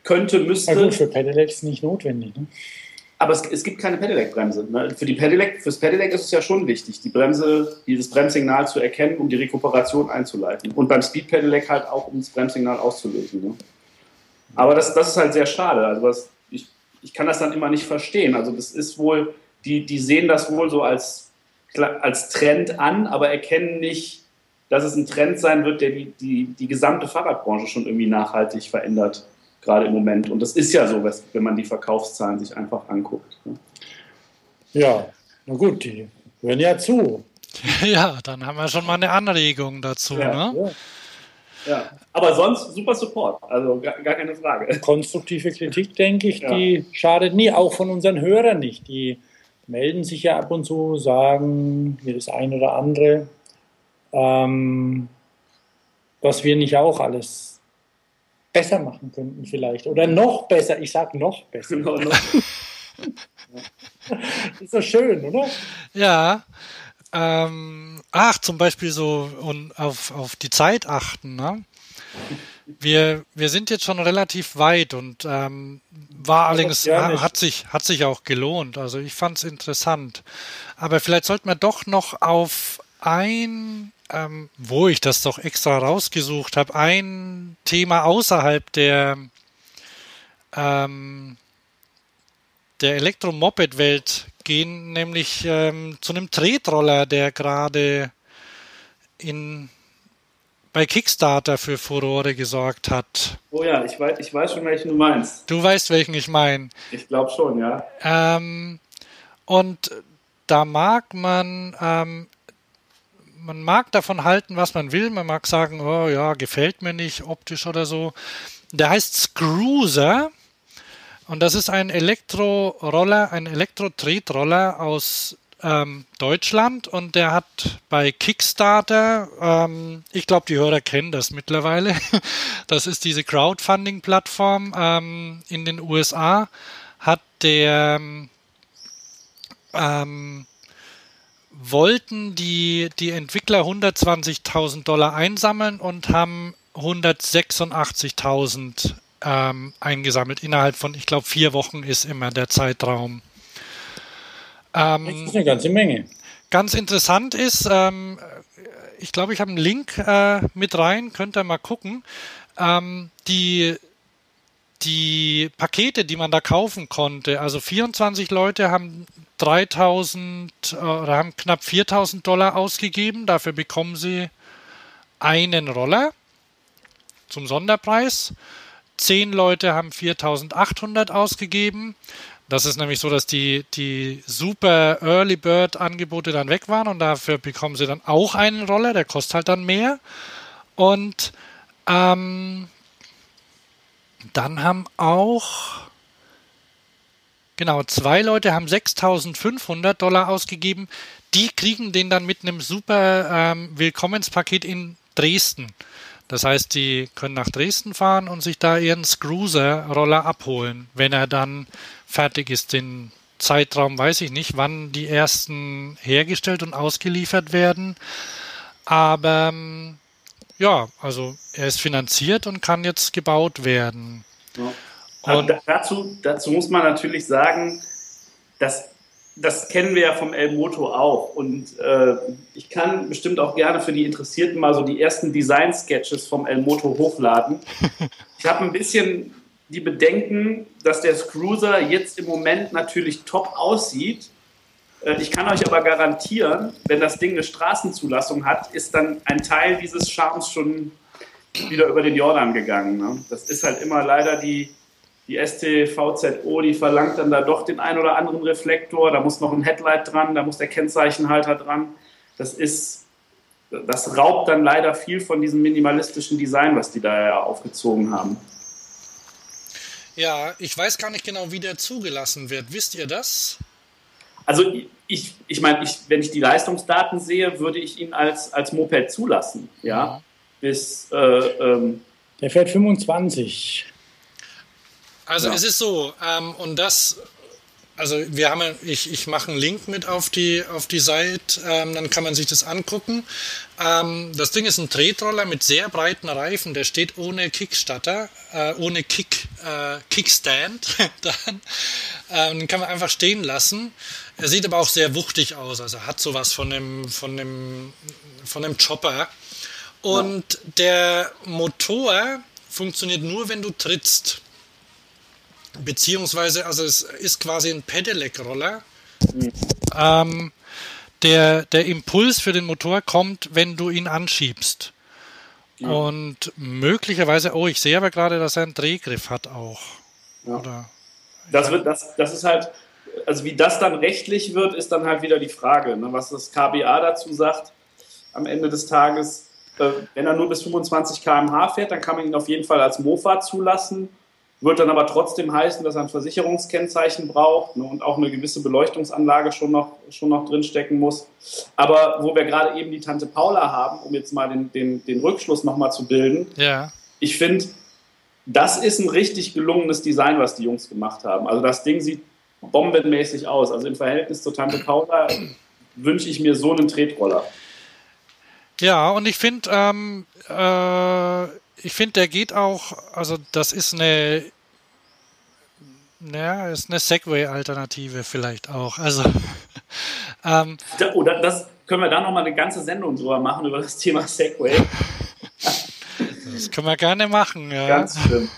könnte, müsste. Ja gut, für Pedelecs nicht notwendig. Ne? Aber es, es, gibt keine Pedelec-Bremse. Ne? Für die Pedelec, fürs Pedelec ist es ja schon wichtig, die Bremse, dieses Bremssignal zu erkennen, um die Rekuperation einzuleiten. Und beim Speed Pedelec halt auch, um das Bremssignal auszulösen. Ne? Aber das, das ist halt sehr schade. Also was, ich kann das dann immer nicht verstehen. Also das ist wohl, die, die sehen das wohl so als, als Trend an, aber erkennen nicht, dass es ein Trend sein wird, der die, die, die gesamte Fahrradbranche schon irgendwie nachhaltig verändert, gerade im Moment. Und das ist ja so, wenn man die Verkaufszahlen sich einfach anguckt. Ne? Ja, na gut, die hören ja zu. Ja, dann haben wir schon mal eine Anregung dazu. Ja, ne? ja. ja. aber sonst super Support, also gar, gar keine Frage. Konstruktive Kritik, denke ich, ja. die schadet nie, auch von unseren Hörern nicht. Die melden sich ja ab und zu, sagen mir das ein oder andere, ähm, dass wir nicht auch alles besser machen könnten vielleicht. Oder noch besser, ich sage noch besser. Genau, noch. ist doch schön, oder? Ja. Ähm, ach, zum Beispiel so und auf, auf die Zeit achten. Ne? Wir, wir sind jetzt schon relativ weit und ähm, war allerdings, hat sich, hat sich auch gelohnt. Also ich fand es interessant. Aber vielleicht sollten wir doch noch auf ein, ähm, wo ich das doch extra rausgesucht habe, ein Thema außerhalb der, ähm, der Elektromoped-Welt gehen nämlich ähm, zu einem Tretroller, der gerade in bei Kickstarter für Furore gesorgt hat. Oh ja, ich weiß, ich weiß schon, welchen du meinst. Du weißt, welchen ich meine. Ich glaube schon, ja. Ähm, und da mag man, ähm, man mag davon halten, was man will. Man mag sagen, oh ja, gefällt mir nicht optisch oder so. Der heißt Scruiser. Und das ist ein Elektroroller, ein Elektro-Tretroller aus ähm, Deutschland und der hat bei Kickstarter, ähm, ich glaube, die Hörer kennen das mittlerweile, das ist diese Crowdfunding-Plattform ähm, in den USA, hat der ähm, wollten die, die Entwickler 120.000 Dollar einsammeln und haben 186.000 ähm, eingesammelt. Innerhalb von, ich glaube, vier Wochen ist immer der Zeitraum. Ähm, das ist eine ganze Menge. Ganz interessant ist, ähm, ich glaube, ich habe einen Link äh, mit rein, könnt ihr mal gucken. Ähm, die, die Pakete, die man da kaufen konnte, also 24 Leute haben 3000 äh, oder haben knapp 4000 Dollar ausgegeben. Dafür bekommen sie einen Roller zum Sonderpreis. Zehn Leute haben 4800 ausgegeben. Das ist nämlich so, dass die, die super Early Bird Angebote dann weg waren und dafür bekommen sie dann auch einen Roller, der kostet halt dann mehr. Und ähm, dann haben auch, genau, zwei Leute haben 6500 Dollar ausgegeben. Die kriegen den dann mit einem super ähm, Willkommenspaket in Dresden. Das heißt, die können nach Dresden fahren und sich da ihren Scruiser-Roller abholen, wenn er dann fertig ist. Den Zeitraum weiß ich nicht, wann die ersten hergestellt und ausgeliefert werden. Aber ähm, ja, also er ist finanziert und kann jetzt gebaut werden. Ja. Und dazu, dazu muss man natürlich sagen, dass das kennen wir ja vom El Moto auch. Und äh, ich kann bestimmt auch gerne für die Interessierten mal so die ersten Design-Sketches vom El Moto hochladen. Ich habe ein bisschen die Bedenken, dass der Cruiser jetzt im Moment natürlich top aussieht. Äh, ich kann euch aber garantieren, wenn das Ding eine Straßenzulassung hat, ist dann ein Teil dieses Charmes schon wieder über den Jordan gegangen. Ne? Das ist halt immer leider die, die STVZO, die verlangt dann da doch den einen oder anderen Reflektor, da muss noch ein Headlight dran, da muss der Kennzeichenhalter dran. Das ist, das raubt dann leider viel von diesem minimalistischen Design, was die da ja aufgezogen haben. Ja, ich weiß gar nicht genau, wie der zugelassen wird. Wisst ihr das? Also ich, ich meine, ich, wenn ich die Leistungsdaten sehe, würde ich ihn als, als Moped zulassen. Ja, mhm. bis äh, ähm, der fährt 25. Also ja. es ist so, ähm, und das, also wir haben, ich, ich mache einen Link mit auf die, auf die Seite, ähm, dann kann man sich das angucken. Ähm, das Ding ist ein Tretroller mit sehr breiten Reifen, der steht ohne Kickstarter, äh, ohne Kick, äh, Kickstand. dann ähm, den kann man einfach stehen lassen. Er sieht aber auch sehr wuchtig aus, also hat sowas von dem, von dem, von dem Chopper. Und ja. der Motor funktioniert nur, wenn du trittst. Beziehungsweise, also es ist quasi ein Pedelec-Roller. Mhm. Ähm, der, der Impuls für den Motor kommt, wenn du ihn anschiebst. Ja. Und möglicherweise, oh, ich sehe aber gerade, dass er einen Drehgriff hat auch. Ja. Oder, das, wird, das, das ist halt, also wie das dann rechtlich wird, ist dann halt wieder die Frage, ne, was das KBA dazu sagt am Ende des Tages. Äh, wenn er nur bis 25 km/h fährt, dann kann man ihn auf jeden Fall als Mofa zulassen. Wird dann aber trotzdem heißen, dass er ein Versicherungskennzeichen braucht ne, und auch eine gewisse Beleuchtungsanlage schon noch, schon noch drinstecken muss. Aber wo wir gerade eben die Tante Paula haben, um jetzt mal den, den, den Rückschluss nochmal zu bilden, ja. ich finde, das ist ein richtig gelungenes Design, was die Jungs gemacht haben. Also das Ding sieht bombenmäßig aus. Also im Verhältnis zur Tante Paula wünsche ich mir so einen Tretroller. Ja, und ich finde, ähm, äh, ich finde, der geht auch, also das ist eine, naja, ist eine Segway-Alternative vielleicht auch. Also, ähm, Oder das können wir da nochmal eine ganze Sendung drüber machen, über das Thema Segway. das können wir gerne machen, ja. Ganz schlimm.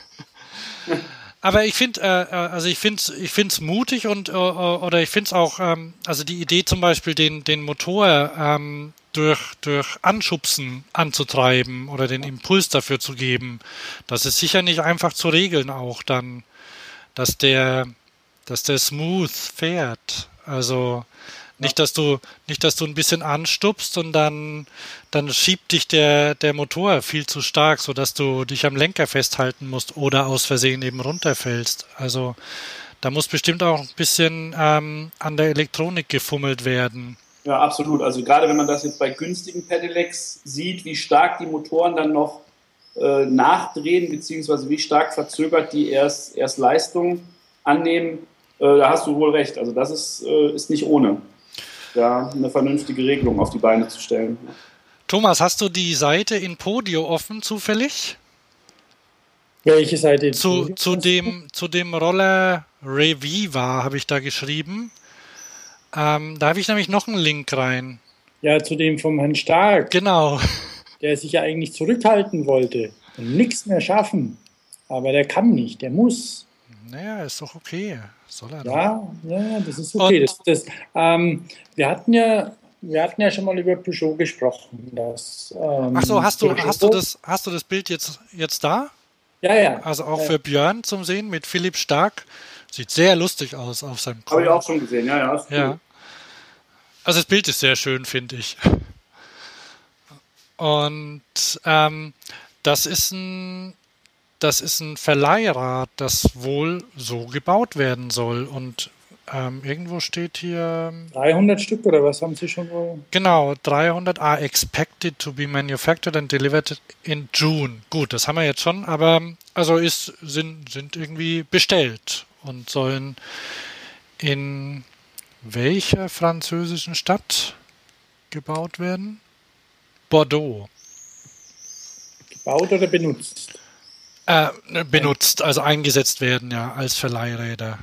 Aber ich finde, äh, äh, also ich finde ich finde es mutig und äh, oder ich finde es auch, ähm, also die Idee zum Beispiel, den den Motor ähm, durch durch Anschubsen anzutreiben oder den Impuls dafür zu geben, das ist sicher nicht einfach zu regeln auch dann, dass der dass der smooth fährt. Also nicht, dass du, nicht, dass du ein bisschen anstupst und dann, dann schiebt dich der, der Motor viel zu stark, sodass du dich am Lenker festhalten musst oder aus Versehen eben runterfällst. Also da muss bestimmt auch ein bisschen ähm, an der Elektronik gefummelt werden. Ja, absolut. Also gerade wenn man das jetzt bei günstigen Pedelecs sieht, wie stark die Motoren dann noch äh, nachdrehen, beziehungsweise wie stark verzögert die erst, erst Leistung annehmen, äh, da hast du wohl recht. Also das ist, äh, ist nicht ohne da eine vernünftige Regelung auf die Beine zu stellen. Thomas, hast du die Seite in Podio offen zufällig? Welche Seite? Zu, zu, dem, zu dem Roller Reviva habe ich da geschrieben. Ähm, da habe ich nämlich noch einen Link rein. Ja, zu dem vom Herrn Stark. Genau. Der sich ja eigentlich zurückhalten wollte und nichts mehr schaffen. Aber der kann nicht, der muss. Naja, ist doch okay. Soll er ja, ja, das ist okay. Das, das, ähm, wir, hatten ja, wir hatten ja schon mal über Peugeot gesprochen. Dass, ähm, Ach so, hast du, hast, du das, hast du das Bild jetzt, jetzt da? Ja, ja. Also auch ja. für Björn zum Sehen mit Philipp Stark. Sieht sehr lustig aus auf seinem Kopf. Habe ich auch schon gesehen, ja, ja. ja. Also das Bild ist sehr schön, finde ich. Und ähm, das ist ein das ist ein Verleihrad, das wohl so gebaut werden soll. Und ähm, irgendwo steht hier. 300 Stück oder was haben Sie schon? Wohl? Genau, 300 are expected to be manufactured and delivered in June. Gut, das haben wir jetzt schon, aber also ist, sind, sind irgendwie bestellt und sollen in welcher französischen Stadt gebaut werden? Bordeaux. Gebaut oder benutzt? Äh, benutzt, also eingesetzt werden, ja, als Verleihräder.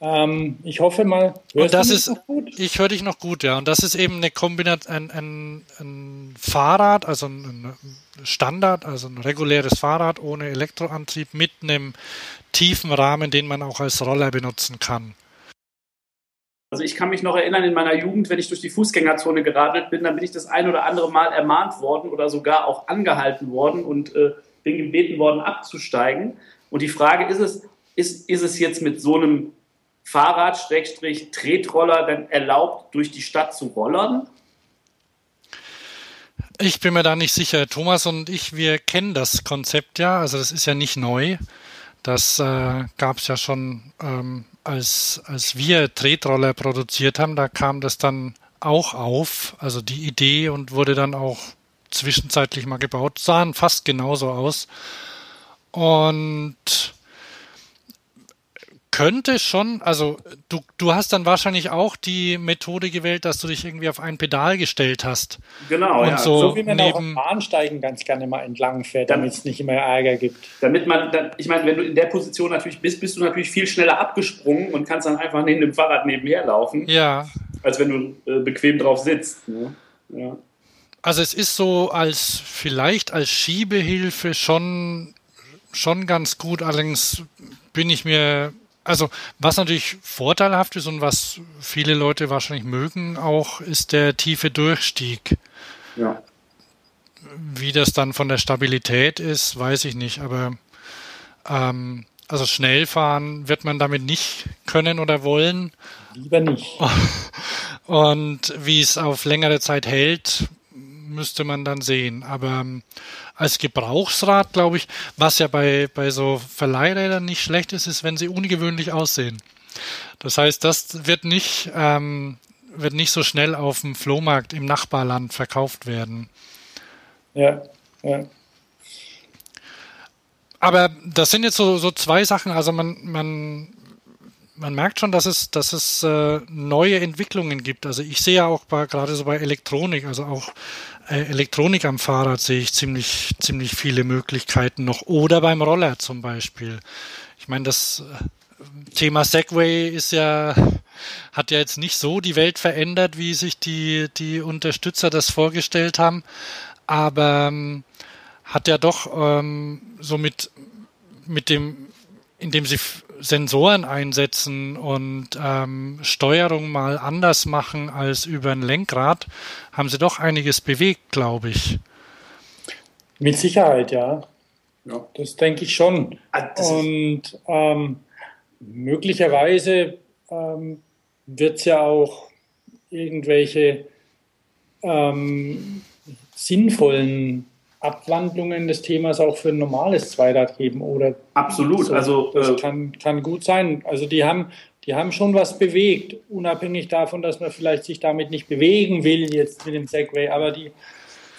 Ähm, ich hoffe mal. Und das ist, ich höre dich noch gut, ja. Und das ist eben eine Kombination, ein, ein, ein Fahrrad, also ein Standard, also ein reguläres Fahrrad ohne Elektroantrieb mit einem tiefen Rahmen, den man auch als Roller benutzen kann. Also ich kann mich noch erinnern, in meiner Jugend, wenn ich durch die Fußgängerzone geradelt bin, dann bin ich das ein oder andere Mal ermahnt worden oder sogar auch angehalten worden und äh, bin gebeten worden, abzusteigen. Und die Frage ist es, ist, ist es jetzt mit so einem Fahrrad, Tretroller dann erlaubt, durch die Stadt zu rollern? Ich bin mir da nicht sicher. Thomas und ich, wir kennen das Konzept ja. Also das ist ja nicht neu. Das äh, gab es ja schon ähm, als, als wir Tretroller produziert haben, da kam das dann auch auf, also die Idee und wurde dann auch zwischenzeitlich mal gebaut, sahen fast genauso aus. Und könnte schon, also du, du hast dann wahrscheinlich auch die Methode gewählt, dass du dich irgendwie auf ein Pedal gestellt hast. Genau, und ja. So, so wie man neben, auch Bahnsteigen ganz gerne mal entlang fährt, damit es nicht immer Ärger gibt. Damit man, ich meine, wenn du in der Position natürlich bist, bist du natürlich viel schneller abgesprungen und kannst dann einfach neben dem Fahrrad nebenher laufen. Ja. Als wenn du äh, bequem drauf sitzt. Ne? Ja. Also es ist so als vielleicht als Schiebehilfe schon schon ganz gut. Allerdings bin ich mir, also was natürlich vorteilhaft ist und was viele Leute wahrscheinlich mögen auch, ist der tiefe Durchstieg. Ja. Wie das dann von der Stabilität ist, weiß ich nicht, aber ähm, also schnell fahren wird man damit nicht können oder wollen. Lieber nicht. Und wie es auf längere Zeit hält, müsste man dann sehen. Aber ähm, als Gebrauchsrad, glaube ich, was ja bei, bei so Verleihrädern nicht schlecht ist, ist, wenn sie ungewöhnlich aussehen. Das heißt, das wird nicht, ähm, wird nicht so schnell auf dem Flohmarkt im Nachbarland verkauft werden. Ja, ja. Aber das sind jetzt so, so zwei Sachen. Also man, man, man merkt schon, dass es, dass es äh, neue Entwicklungen gibt. Also ich sehe ja auch gerade so bei Elektronik, also auch Elektronik am Fahrrad sehe ich ziemlich, ziemlich viele Möglichkeiten noch. Oder beim Roller zum Beispiel. Ich meine, das äh, Thema Segway ist ja, hat ja jetzt nicht so die Welt verändert, wie sich die, die Unterstützer das vorgestellt haben. Aber ähm, hat ja doch ähm, so mit, mit dem, indem sie Sensoren einsetzen und ähm, Steuerung mal anders machen als über ein Lenkrad, haben sie doch einiges bewegt, glaube ich. Mit Sicherheit, ja. ja. Das denke ich schon. Ah, und ähm, möglicherweise ähm, wird es ja auch irgendwelche ähm, sinnvollen Abwandlungen des Themas auch für ein normales Zweirad geben oder absolut so. also das äh, kann, kann gut sein also die haben die haben schon was bewegt unabhängig davon dass man vielleicht sich damit nicht bewegen will jetzt mit dem Segway aber die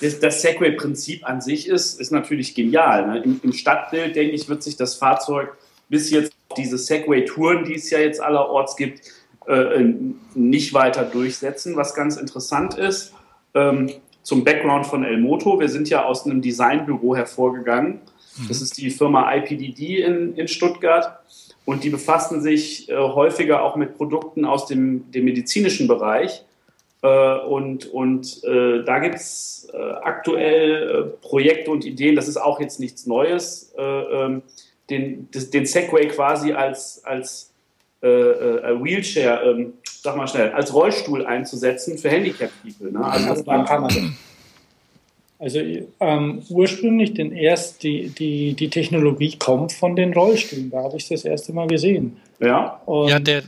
das, das Segway-Prinzip an sich ist ist natürlich genial ne? Im, Im, Stadtbild denke ich wird sich das Fahrzeug bis jetzt diese Segway-Touren die es ja jetzt allerorts gibt äh, nicht weiter durchsetzen was ganz interessant ist ähm, zum Background von El Moto. Wir sind ja aus einem Designbüro hervorgegangen. Mhm. Das ist die Firma IPDD in, in Stuttgart. Und die befassen sich äh, häufiger auch mit Produkten aus dem, dem medizinischen Bereich. Äh, und und äh, da gibt es äh, aktuell äh, Projekte und Ideen, das ist auch jetzt nichts Neues, äh, ähm, den, den Segway quasi als, als Wheelchair ähm, sag mal schnell, als Rollstuhl einzusetzen für Handicap-People. Ne? Also, das kann man. Also ähm, ursprünglich den erst die, die, die Technologie kommt von den Rollstühlen. Da habe ich das erste Mal gesehen. Ja. Und, ja, der,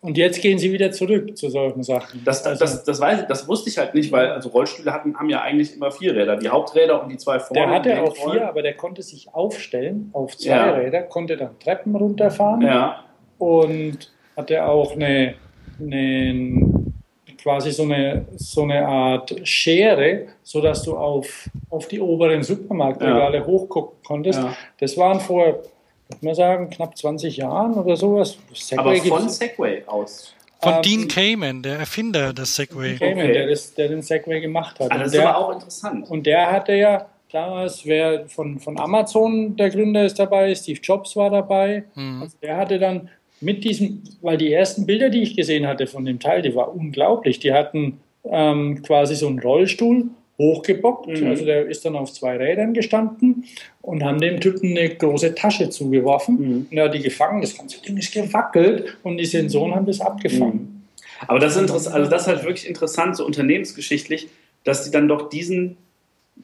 und jetzt gehen sie wieder zurück zu solchen Sachen. Das, das, das, das, weiß, das wusste ich halt nicht, weil also Rollstühle hatten, haben ja eigentlich immer vier Räder. Die Haupträder und die zwei vorne. Der hatte auch vier, aber der konnte sich aufstellen auf zwei ja. Räder, konnte dann Treppen runterfahren ja. und hatte auch eine einen, quasi so eine, so eine Art Schere, sodass du auf, auf die oberen Supermarktregale ja. hochgucken konntest. Ja. Das waren vor, würde man sagen, knapp 20 Jahren oder sowas. Segway Aber von Segway aus. Von ähm, Dean Kamen, der Erfinder des Segway. Dean Kamen, okay. der, das, der den Segway gemacht hat. Ah, das ist der, aber auch interessant. Und der hatte ja damals, wer von, von Amazon der Gründer ist dabei, Steve Jobs war dabei. Mhm. Also der hatte dann mit diesem, weil die ersten Bilder, die ich gesehen hatte von dem Teil, die war unglaublich. Die hatten ähm, quasi so einen Rollstuhl hochgebockt, mhm. also der ist dann auf zwei Rädern gestanden und haben dem Typen eine große Tasche zugeworfen mhm. und er hat die gefangen, das ganze Ding ist gewackelt und die Sensoren haben das abgefangen. Mhm. Aber das ist interessant, also das ist halt wirklich interessant, so unternehmensgeschichtlich, dass die dann doch diesen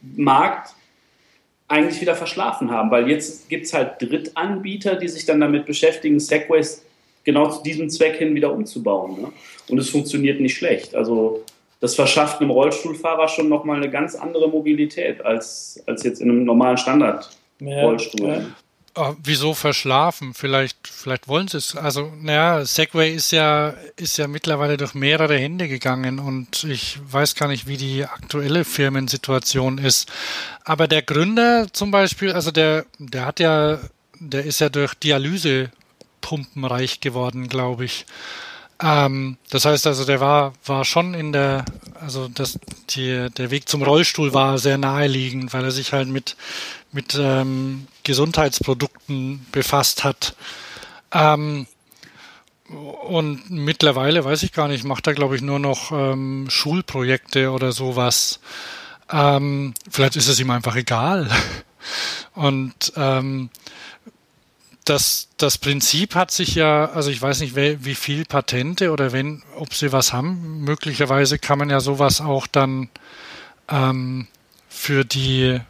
Markt eigentlich wieder verschlafen haben, weil jetzt gibt es halt Drittanbieter, die sich dann damit beschäftigen, Segways genau zu diesem Zweck hin wieder umzubauen. Ne? Und es funktioniert nicht schlecht. Also das verschafft einem Rollstuhlfahrer schon nochmal eine ganz andere Mobilität als, als jetzt in einem normalen Standard-Rollstuhl. Ja, ja. Oh, wieso verschlafen? Vielleicht, vielleicht wollen sie es. Also, naja, Segway ist ja, ist ja mittlerweile durch mehrere Hände gegangen und ich weiß gar nicht, wie die aktuelle Firmensituation ist. Aber der Gründer zum Beispiel, also der, der hat ja, der ist ja durch Dialysepumpen reich geworden, glaube ich. Ähm, das heißt also, der war, war schon in der, also das, die, der Weg zum Rollstuhl war sehr naheliegend, weil er sich halt mit, mit ähm, Gesundheitsprodukten befasst hat. Ähm, und mittlerweile, weiß ich gar nicht, macht er, glaube ich, nur noch ähm, Schulprojekte oder sowas. Ähm, vielleicht ist es ihm einfach egal. Und ähm, das, das Prinzip hat sich ja, also ich weiß nicht, wie viel Patente oder wenn, ob sie was haben. Möglicherweise kann man ja sowas auch dann ähm, für die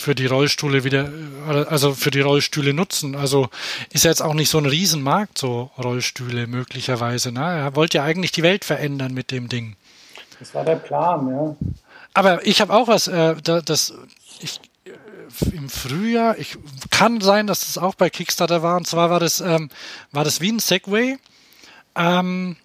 für die Rollstühle wieder, also für die Rollstühle nutzen. Also ist jetzt auch nicht so ein Riesenmarkt, so Rollstühle möglicherweise. Ne? Er wollte ja eigentlich die Welt verändern mit dem Ding. Das war der Plan, ja. Aber ich habe auch was, äh, das, ich, im Frühjahr, ich, kann sein, dass das auch bei Kickstarter war, und zwar war das, ähm, war das wie ein Segway. Ähm,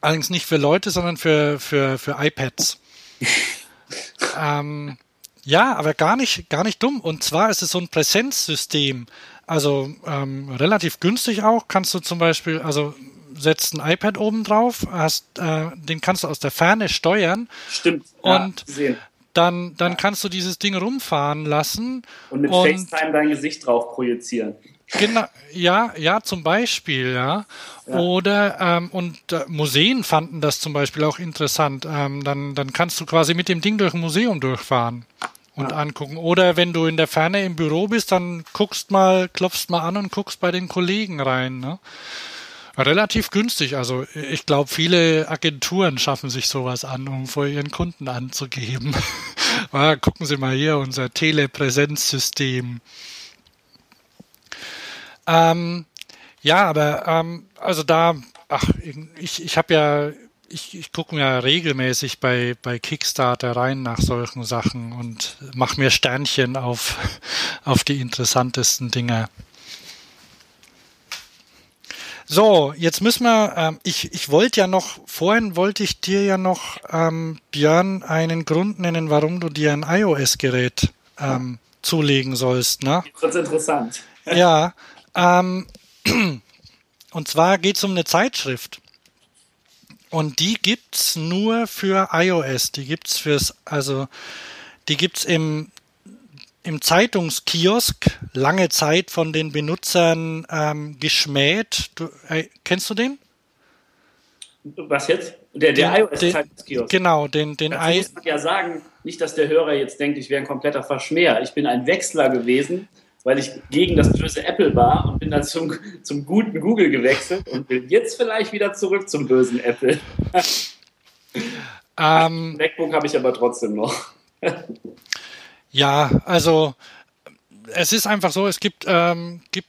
allerdings nicht für Leute, sondern für, für, für iPads. ähm, ja, aber gar nicht, gar nicht dumm. Und zwar ist es so ein Präsenzsystem. Also ähm, relativ günstig auch. Kannst du zum Beispiel, also setzt ein iPad oben drauf, hast, äh, den kannst du aus der Ferne steuern. Stimmt. Und ja, dann, dann ja. kannst du dieses Ding rumfahren lassen. Und mit und, FaceTime dein Gesicht drauf projizieren. Genau, ja, ja, zum Beispiel, ja. ja. Oder ähm, und äh, Museen fanden das zum Beispiel auch interessant. Ähm, dann, dann kannst du quasi mit dem Ding durch ein Museum durchfahren und ja. angucken. Oder wenn du in der Ferne im Büro bist, dann guckst mal, klopfst mal an und guckst bei den Kollegen rein. Ne? Relativ günstig. Also ich glaube, viele Agenturen schaffen sich sowas an, um vor ihren Kunden anzugeben. ah, gucken Sie mal hier, unser Telepräsenzsystem. Ähm, ja, aber ähm, also da, ach, ich, ich habe ja, ich, ich gucke mir regelmäßig bei, bei Kickstarter rein nach solchen Sachen und mache mir Sternchen auf, auf die interessantesten Dinge. So, jetzt müssen wir, ähm, ich, ich wollte ja noch, vorhin wollte ich dir ja noch, ähm, Björn, einen Grund nennen, warum du dir ein iOS-Gerät ähm, zulegen sollst. Ne? Das ist interessant. Ja, ähm, und zwar geht es um eine Zeitschrift. Und die gibt's nur für iOS. Die gibt's fürs, also die gibt's im im Zeitungskiosk lange Zeit von den Benutzern ähm, geschmäht. Du, äh, kennst du den? Was jetzt? Der, der iOS-Zeitungskiosk. Genau, den, den Dazu muss man ja sagen, nicht, dass der Hörer jetzt denkt, ich wäre ein kompletter Verschmäher. Ich bin ein Wechsler gewesen, weil ich gegen das böse Apple war und bin dann zum, zum guten Google gewechselt und bin jetzt vielleicht wieder zurück zum bösen Apple. Ähm, MacBook habe ich aber trotzdem noch. Ja, also es ist einfach so, es gibt, ähm, gibt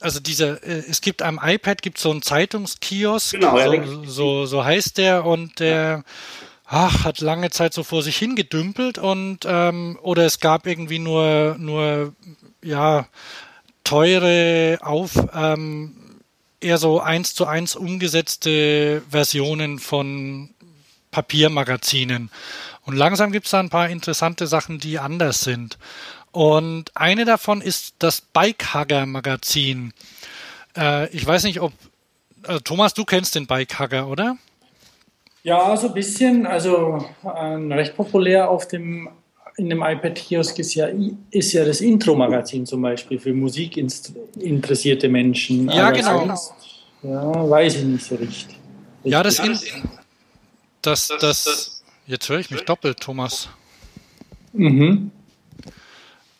also diese, äh, es gibt am iPad gibt so einen Zeitungskiosk, genau, so, so, so heißt der und der ach, hat lange Zeit so vor sich hingedümpelt und ähm, oder es gab irgendwie nur nur ja teure auf ähm, eher so eins zu eins umgesetzte Versionen von Papiermagazinen. Und langsam gibt es da ein paar interessante Sachen, die anders sind. Und eine davon ist das Bikehugger Magazin. Äh, ich weiß nicht, ob also Thomas, du kennst den Bikehugger, oder? Ja, so ein bisschen. Also äh, recht populär auf dem in dem iPad-Kiosk ist ja, ist ja das Intro-Magazin zum Beispiel für musikinteressierte Menschen. Ja, Aber genau. Sonst, ja, weiß ich nicht so richtig. Ja, das, in, das, das, Jetzt höre ich mich doppelt, Thomas. Mhm.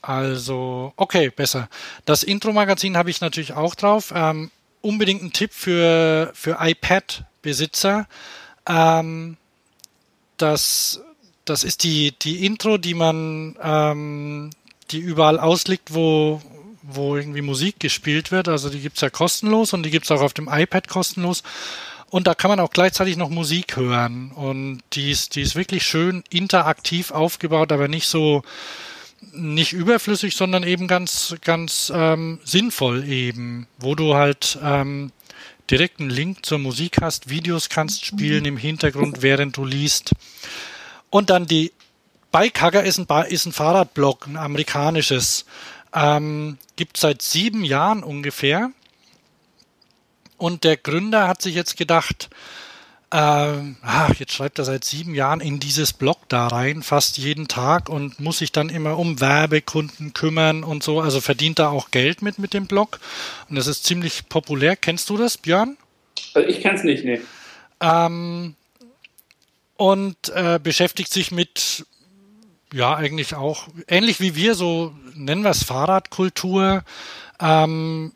Also, okay, besser. Das Intro-Magazin habe ich natürlich auch drauf. Ähm, unbedingt ein Tipp für, für iPad-Besitzer. Ähm, das, das ist die, die Intro, die man, ähm, die überall ausliegt, wo, wo irgendwie Musik gespielt wird. Also die gibt es ja kostenlos und die gibt es auch auf dem iPad kostenlos. Und da kann man auch gleichzeitig noch Musik hören. Und die ist, die ist wirklich schön interaktiv aufgebaut, aber nicht so, nicht überflüssig, sondern eben ganz, ganz ähm, sinnvoll eben, wo du halt ähm, direkt einen Link zur Musik hast, Videos kannst spielen im Hintergrund, während du liest. Und dann die Bikehugger ist ein, ist ein Fahrradblog, ein amerikanisches. Ähm, gibt seit sieben Jahren ungefähr. Und der Gründer hat sich jetzt gedacht, äh, ach, jetzt schreibt er seit sieben Jahren in dieses Blog da rein, fast jeden Tag und muss sich dann immer um Werbekunden kümmern und so. Also verdient er auch Geld mit mit dem Blog. Und das ist ziemlich populär. Kennst du das, Björn? Also ich kenne es nicht, nee. Ähm, und äh, beschäftigt sich mit ja, eigentlich auch. Ähnlich wie wir, so nennen wir es Fahrradkultur. Ähm,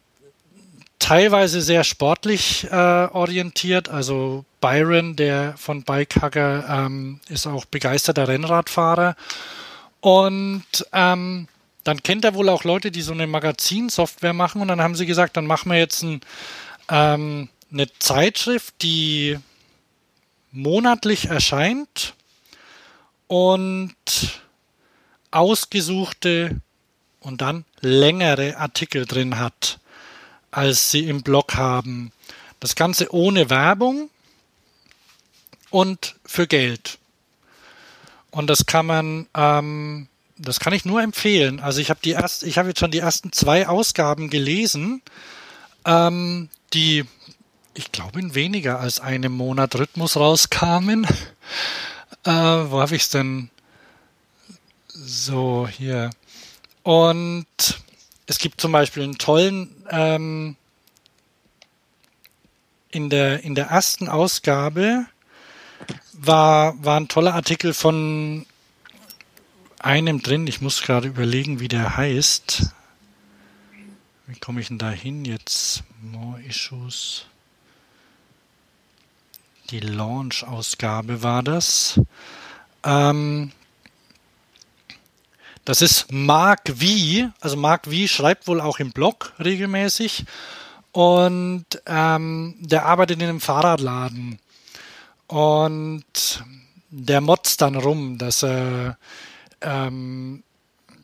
teilweise sehr sportlich äh, orientiert. Also Byron, der von Bikehacker, ähm, ist auch begeisterter Rennradfahrer. Und ähm, dann kennt er wohl auch Leute, die so eine Magazinsoftware machen. Und dann haben sie gesagt, dann machen wir jetzt ein, ähm, eine Zeitschrift, die monatlich erscheint und ausgesuchte und dann längere Artikel drin hat als sie im Blog haben. Das Ganze ohne Werbung und für Geld. Und das kann man, ähm, das kann ich nur empfehlen. Also ich habe die erst, ich habe jetzt schon die ersten zwei Ausgaben gelesen, ähm, die, ich glaube, in weniger als einem Monat Rhythmus rauskamen. äh, wo habe ich es denn? So, hier. Und es gibt zum Beispiel einen tollen, ähm, in der, in der ersten Ausgabe war, war ein toller Artikel von einem drin. Ich muss gerade überlegen, wie der heißt. Wie komme ich denn da hin jetzt? More Issues. Die Launch-Ausgabe war das. Ähm, das ist Mark V. Also Mark V schreibt wohl auch im Blog regelmäßig. Und ähm, der arbeitet in einem Fahrradladen. Und der motzt dann rum, dass er ähm,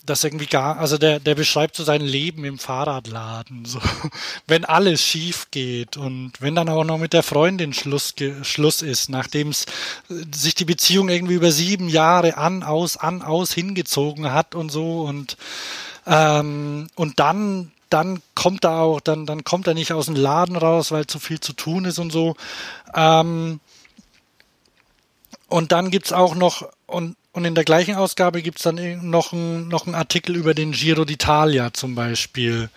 das irgendwie gar, also der, der beschreibt so sein Leben im Fahrradladen, so, wenn alles schief geht und wenn dann auch noch mit der Freundin Schluss, Schluss ist, nachdem sich die Beziehung irgendwie über sieben Jahre an, aus, an, aus hingezogen hat und so und, ähm, und dann, dann kommt er auch, dann, dann kommt er nicht aus dem Laden raus, weil zu viel zu tun ist und so, ähm, und dann gibt's auch noch, und und in der gleichen Ausgabe gibt's dann noch einen noch Artikel über den Giro d'Italia zum Beispiel.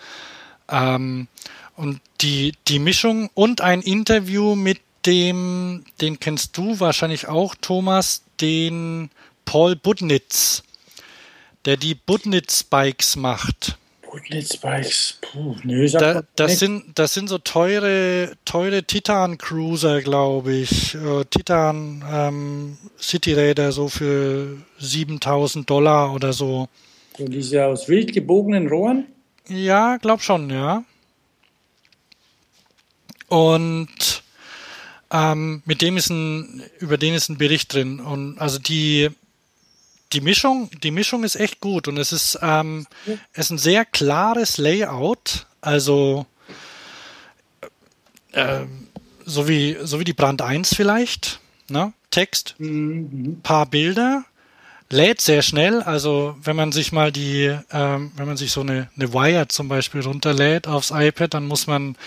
Ähm, und die, die Mischung und ein Interview mit dem, den kennst du wahrscheinlich auch, Thomas, den Paul Budnitz, der die Budnitz-Bikes macht. Budnitz-Bikes, puh, nö, da, das sind, das sind so teure, teure Titan-Cruiser, glaube ich. Äh, Titan ähm, so für 7000 Dollar oder so. Und diese aus wild gebogenen Rohren? Ja, glaub schon, ja. Und ähm, mit dem ist ein, über den ist ein Bericht drin. Und also die, die Mischung, die Mischung ist echt gut und es ist, ähm, es ist ein sehr klares Layout. Also äh, so wie so wie die Brand 1 vielleicht. Ne? Text, mhm. paar Bilder, lädt sehr schnell. Also wenn man sich mal die, ähm, wenn man sich so eine, eine Wire zum Beispiel runterlädt aufs iPad, dann muss man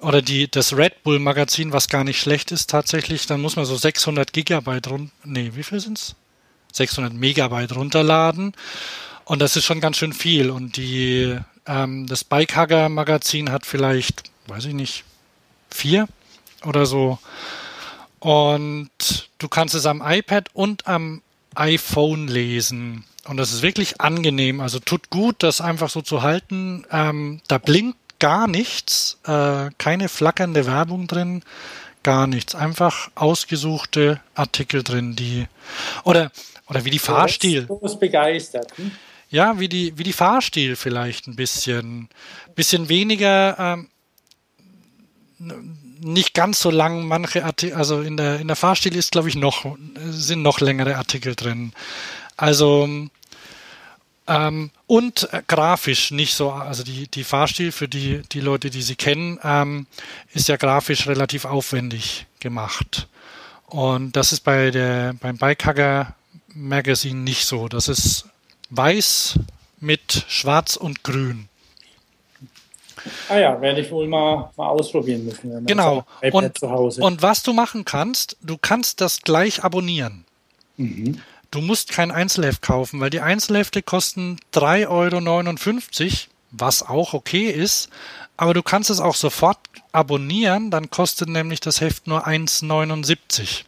oder die das Red Bull Magazin, was gar nicht schlecht ist tatsächlich, dann muss man so 600 Gigabyte run, nee, wie viel sind's? 600 Megabyte runterladen. Und das ist schon ganz schön viel. Und die, ähm, das Bikehugger Magazin hat vielleicht, weiß ich nicht, vier oder so. Und du kannst es am iPad und am iPhone lesen. Und das ist wirklich angenehm. Also tut gut, das einfach so zu halten. Ähm, da blinkt gar nichts, äh, keine flackernde Werbung drin, gar nichts. Einfach ausgesuchte Artikel drin, die oder oder wie die Fahrstil. Du bist begeistert. Hm? Ja, wie die, wie die Fahrstil vielleicht ein bisschen. Bisschen weniger, ähm, nicht ganz so lang manche Artikel, also in der, in der Fahrstil ist, glaube ich, noch, sind noch längere Artikel drin. Also, ähm, und äh, grafisch nicht so, also die, die Fahrstil für die, die Leute, die sie kennen, ähm, ist ja grafisch relativ aufwendig gemacht. Und das ist bei der, beim Bikehugger Magazine nicht so. Das ist weiß mit schwarz und grün. Ah ja, werde ich wohl mal, mal ausprobieren müssen. Genau. Und, und, was du machen kannst, du kannst das gleich abonnieren. Mhm. Du musst kein Einzelheft kaufen, weil die Einzelhefte kosten 3,59 Euro, was auch okay ist. Aber du kannst es auch sofort abonnieren, dann kostet nämlich das Heft nur 1,79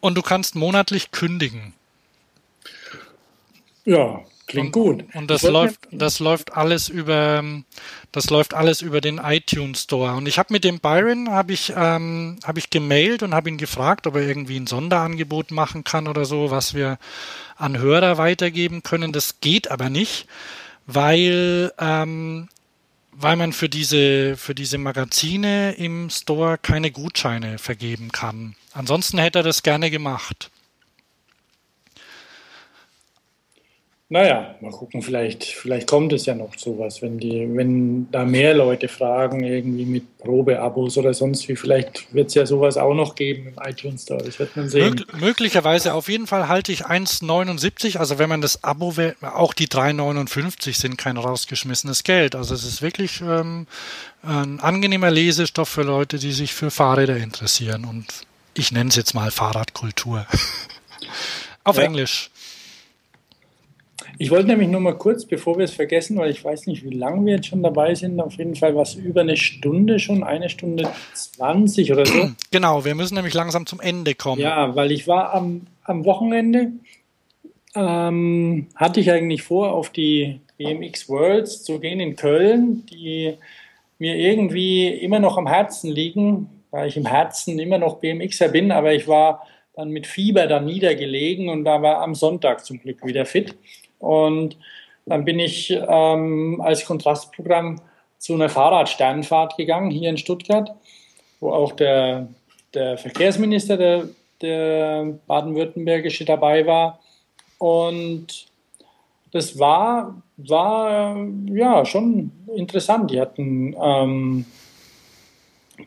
Und du kannst monatlich kündigen. Ja, klingt und, gut. Und das läuft, das läuft alles über, das läuft alles über den iTunes Store. Und ich habe mit dem Byron habe ich, ähm, habe ich gemailt und habe ihn gefragt, ob er irgendwie ein Sonderangebot machen kann oder so, was wir an Hörer weitergeben können. Das geht aber nicht, weil ähm, weil man für diese, für diese Magazine im Store keine Gutscheine vergeben kann. Ansonsten hätte er das gerne gemacht. Naja, mal gucken, vielleicht, vielleicht kommt es ja noch sowas, wenn die, wenn da mehr Leute fragen, irgendwie mit Probeabos oder sonst wie, vielleicht wird es ja sowas auch noch geben im iTunes Store, das wird man sehen. Mög möglicherweise, auf jeden Fall halte ich 1,79, also wenn man das Abo wählt, auch die 3,59 sind kein rausgeschmissenes Geld. Also es ist wirklich ähm, ein angenehmer Lesestoff für Leute, die sich für Fahrräder interessieren und ich nenne es jetzt mal Fahrradkultur. auf ja. Englisch. Ich wollte nämlich nur mal kurz, bevor wir es vergessen, weil ich weiß nicht, wie lange wir jetzt schon dabei sind, auf jeden Fall was über eine Stunde schon, eine Stunde 20 oder so. Genau, wir müssen nämlich langsam zum Ende kommen. Ja, weil ich war am, am Wochenende, ähm, hatte ich eigentlich vor, auf die BMX Worlds zu gehen in Köln, die mir irgendwie immer noch am Herzen liegen, weil ich im Herzen immer noch BMXer bin, aber ich war dann mit Fieber da niedergelegen und da war am Sonntag zum Glück wieder fit. Und dann bin ich ähm, als Kontrastprogramm zu einer Fahrradsternfahrt gegangen hier in Stuttgart, wo auch der, der Verkehrsminister der, der baden-württembergische dabei war. Und das war, war ja schon interessant. Die hatten ähm,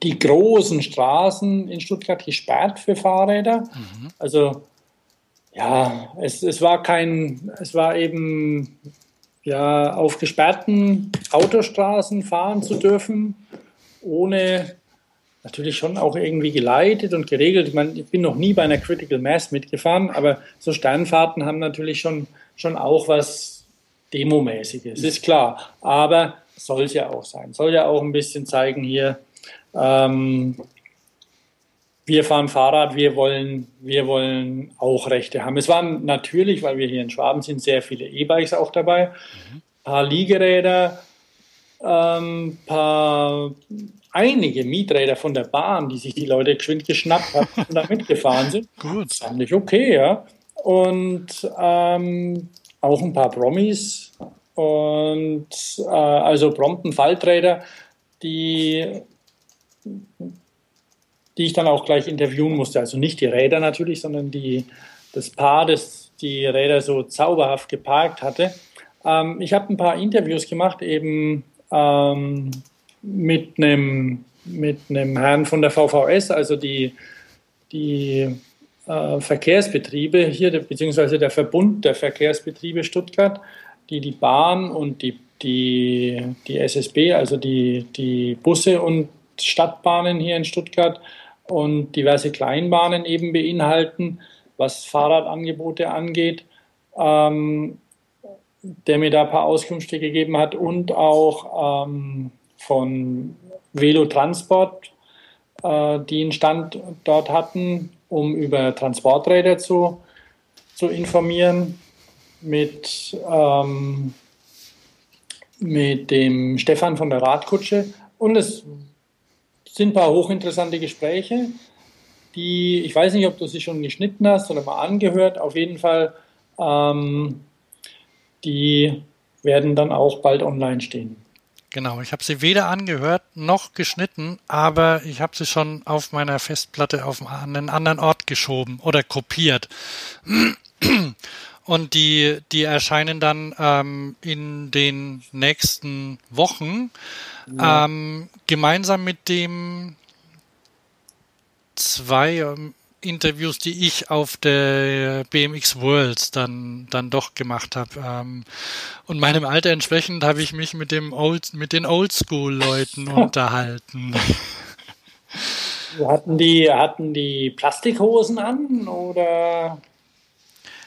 die großen Straßen in Stuttgart gesperrt für Fahrräder. Mhm. Also ja, es, es war kein, es war eben ja auf gesperrten Autostraßen fahren zu dürfen, ohne natürlich schon auch irgendwie geleitet und geregelt. Ich, meine, ich bin noch nie bei einer Critical Mass mitgefahren, aber so Sternfahrten haben natürlich schon, schon auch was Demomäßiges, ist klar. Aber soll es ja auch sein. Soll ja auch ein bisschen zeigen hier, ähm, wir fahren Fahrrad, wir wollen, wir wollen auch Rechte haben. Es waren natürlich, weil wir hier in Schwaben sind, sehr viele E-Bikes auch dabei, mhm. paar Liegeräder, ähm, paar einige Mieträder von der Bahn, die sich die Leute geschwind geschnappt haben und da mitgefahren sind. Gut. Das fand ich okay, ja. Und ähm, auch ein paar Promis und äh, also prompten Falträder, die die ich dann auch gleich interviewen musste. Also nicht die Räder natürlich, sondern die, das Paar, das die Räder so zauberhaft geparkt hatte. Ähm, ich habe ein paar Interviews gemacht, eben ähm, mit einem mit einem Herrn von der VVS, also die, die äh, Verkehrsbetriebe hier, beziehungsweise der Verbund der Verkehrsbetriebe Stuttgart, die die Bahn und die, die, die SSB, also die, die Busse und Stadtbahnen hier in Stuttgart und diverse Kleinbahnen eben beinhalten, was Fahrradangebote angeht, ähm, der mir da ein paar Auskünfte gegeben hat und auch ähm, von Velotransport, äh, die einen Stand dort hatten, um über Transporträder zu, zu informieren, mit, ähm, mit dem Stefan von der Radkutsche. Und es sind ein paar hochinteressante Gespräche, die, ich weiß nicht, ob du sie schon geschnitten hast oder mal angehört, auf jeden Fall, ähm, die werden dann auch bald online stehen. Genau, ich habe sie weder angehört noch geschnitten, aber ich habe sie schon auf meiner Festplatte auf einen anderen Ort geschoben oder kopiert. Und die, die erscheinen dann ähm, in den nächsten Wochen ja. ähm, gemeinsam mit dem zwei ähm, Interviews, die ich auf der BMX Worlds dann, dann doch gemacht habe. Ähm, und meinem Alter entsprechend habe ich mich mit dem Old, mit den Oldschool-Leuten unterhalten. Hatten die, hatten die Plastikhosen an oder?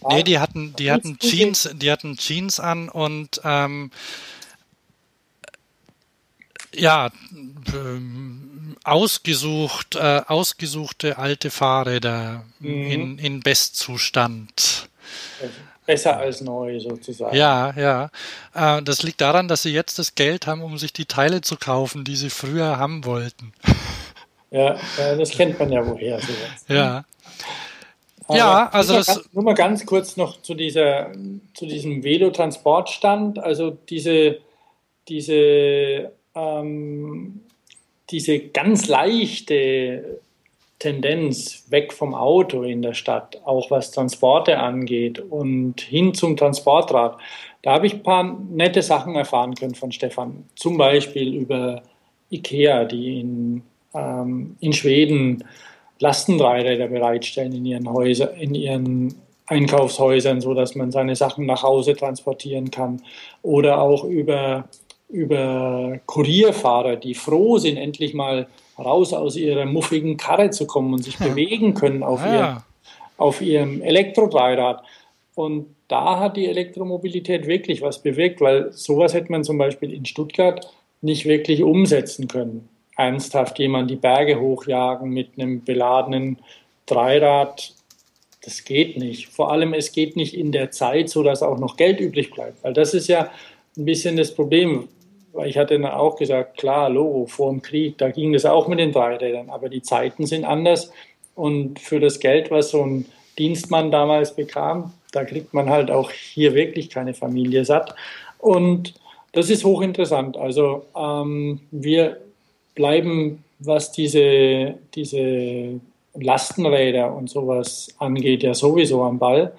Nee, die hatten, die hatten Jeans, die hatten Jeans an und ähm, ja, ähm, ausgesucht, äh, ausgesuchte alte Fahrräder mhm. in, in Bestzustand. besser als neu sozusagen. Ja, ja. Äh, das liegt daran, dass sie jetzt das Geld haben, um sich die Teile zu kaufen, die sie früher haben wollten. Ja, das kennt man ja woher. Sowas. Ja. Aber ja, also nur das. Ganz, nur mal ganz kurz noch zu, dieser, zu diesem Velotransportstand. Also diese, diese, ähm, diese ganz leichte Tendenz weg vom Auto in der Stadt, auch was Transporte angeht und hin zum Transportrad. Da habe ich ein paar nette Sachen erfahren können von Stefan. Zum Beispiel über IKEA, die in, ähm, in Schweden Lastendreiräder bereitstellen in ihren Häusern, in ihren Einkaufshäusern, so dass man seine Sachen nach Hause transportieren kann. Oder auch über, über Kurierfahrer, die froh sind, endlich mal raus aus ihrer muffigen Karre zu kommen und sich ja. bewegen können auf, ah, ihr, auf ihrem Elektrodreirad. Und da hat die Elektromobilität wirklich was bewirkt, weil sowas hätte man zum Beispiel in Stuttgart nicht wirklich umsetzen können. Ernsthaft jemand die Berge hochjagen mit einem beladenen Dreirad, das geht nicht. Vor allem, es geht nicht in der Zeit, so dass auch noch Geld übrig bleibt. Weil das ist ja ein bisschen das Problem weil ich hatte dann auch gesagt, klar, Logo, vor dem Krieg, da ging das auch mit den Dreirädern, aber die Zeiten sind anders und für das Geld, was so ein Dienstmann damals bekam, da kriegt man halt auch hier wirklich keine Familie satt. Und das ist hochinteressant. Also ähm, wir bleiben, was diese, diese Lastenräder und sowas angeht, ja sowieso am Ball.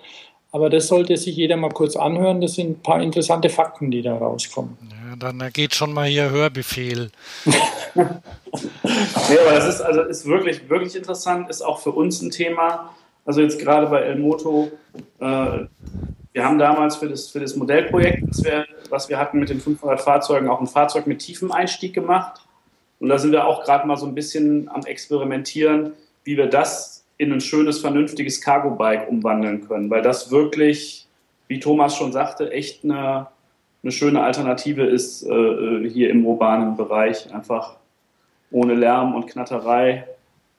Aber das sollte sich jeder mal kurz anhören. Das sind ein paar interessante Fakten, die da rauskommen. Ja, dann geht schon mal hier Hörbefehl. nee, aber das ist, also ist wirklich, wirklich interessant, ist auch für uns ein Thema. Also jetzt gerade bei El Moto, äh, wir haben damals für das, für das Modellprojekt, was wir, was wir hatten mit den 500 Fahrzeugen, auch ein Fahrzeug mit tiefem Einstieg gemacht. Und da sind wir auch gerade mal so ein bisschen am Experimentieren, wie wir das in ein schönes, vernünftiges Cargo-Bike umwandeln können, weil das wirklich, wie Thomas schon sagte, echt eine, eine schöne Alternative ist äh, hier im urbanen Bereich. Einfach ohne Lärm und Knatterei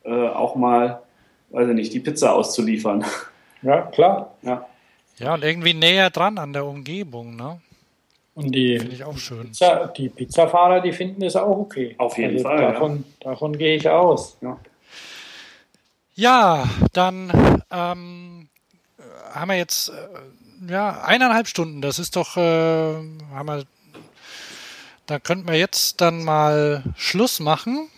äh, auch mal, weiß ich nicht, die Pizza auszuliefern. Ja, klar. Ja. Ja, und irgendwie näher dran an der Umgebung, ne? Und die, Finde ich auch schön. Pizza, die Pizzafahrer, die finden das auch okay. Auf jeden also Fall. Davon, ja. davon gehe ich aus. Ja. Ja, dann ähm, haben wir jetzt äh, ja, eineinhalb Stunden. Das ist doch, äh, haben wir, da könnten wir jetzt dann mal Schluss machen.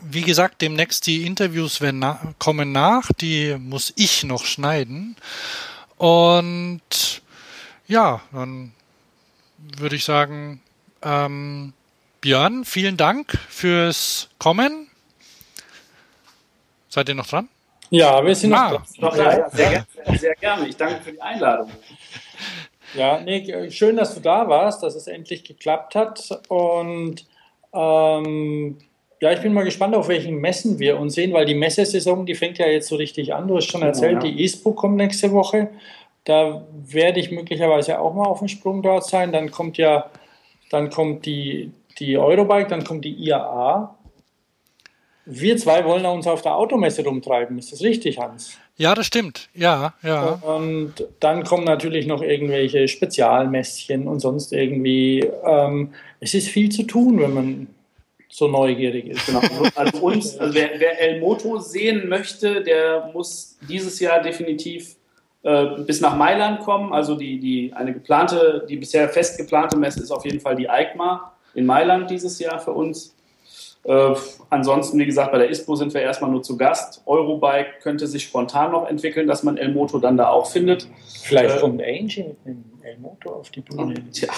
Wie gesagt, demnächst die Interviews werden na kommen nach. Die muss ich noch schneiden. Und ja, dann würde ich sagen, ähm, Björn, vielen Dank fürs Kommen. Seid ihr noch dran? Ja, wir sind ah, noch dran. Ja, sehr, gerne, sehr gerne. Ich danke für die Einladung. Ja, nee, schön, dass du da warst, dass es endlich geklappt hat. Und ähm, ja, ich bin mal gespannt, auf welchen Messen wir uns sehen, weil die Messesaison, die fängt ja jetzt so richtig an. Du hast schon erzählt, ja. die ISPO kommt nächste Woche. Da werde ich möglicherweise auch mal auf dem Sprung dort sein. Dann kommt ja, dann kommt die, die Eurobike, dann kommt die IAA wir zwei wollen uns auf der Automesse rumtreiben. Ist das richtig, Hans? Ja, das stimmt. Ja, ja. Und dann kommen natürlich noch irgendwelche Spezialmässchen und sonst irgendwie. Ähm, es ist viel zu tun, wenn man so neugierig ist. Genau. Also uns, also wer, wer El Moto sehen möchte, der muss dieses Jahr definitiv äh, bis nach Mailand kommen. Also die, die eine geplante, die bisher fest geplante Messe ist auf jeden Fall die EICMA in Mailand dieses Jahr für uns. Äh, ansonsten, wie gesagt, bei der ISPO sind wir erstmal nur zu Gast. Eurobike könnte sich spontan noch entwickeln, dass man El Moto dann da auch findet. Vielleicht äh, kommt Angel mit einem El Moto auf die Bühne. Tja,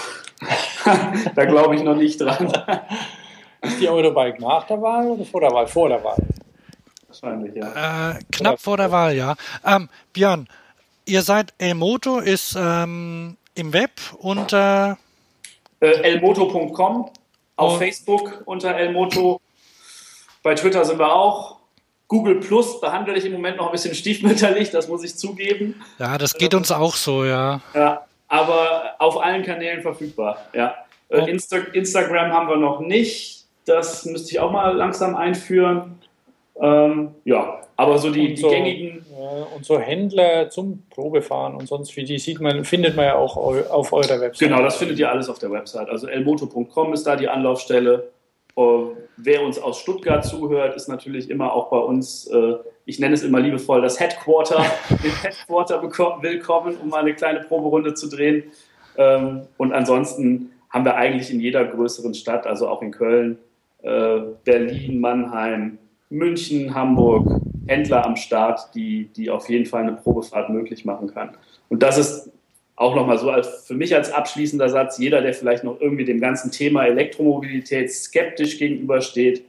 da glaube ich noch nicht dran. Ist die Eurobike nach der Wahl oder vor der Wahl? Vor der Wahl. Wahrscheinlich, ja. Äh, knapp vor der Wahl, ja. Ähm, Björn, ihr seid El Moto, ist ähm, im Web unter äh, elmoto.com auf Facebook unter Elmoto. Bei Twitter sind wir auch. Google Plus behandle ich im Moment noch ein bisschen stiefmütterlich, das muss ich zugeben. Ja, das geht uns auch so, ja. Ja, aber auf allen Kanälen verfügbar, ja. Äh, oh. Insta Instagram haben wir noch nicht. Das müsste ich auch mal langsam einführen. Ähm, ja, aber so die, so, die gängigen. Ja, und so Händler zum Probefahren und sonst wie die sieht man, findet man ja auch auf eurer Website. Genau, das findet ihr alles auf der Website. Also elmoto.com ist da die Anlaufstelle. Uh, wer uns aus Stuttgart zuhört, ist natürlich immer auch bei uns, uh, ich nenne es immer liebevoll, das Headquarter, den Headquarter willkommen, um mal eine kleine Proberunde zu drehen. Um, und ansonsten haben wir eigentlich in jeder größeren Stadt, also auch in Köln, uh, Berlin, Mannheim, München, Hamburg, Händler am Start, die, die auf jeden Fall eine Probefahrt möglich machen kann. Und das ist auch nochmal so als, für mich als abschließender Satz, jeder, der vielleicht noch irgendwie dem ganzen Thema Elektromobilität skeptisch gegenübersteht,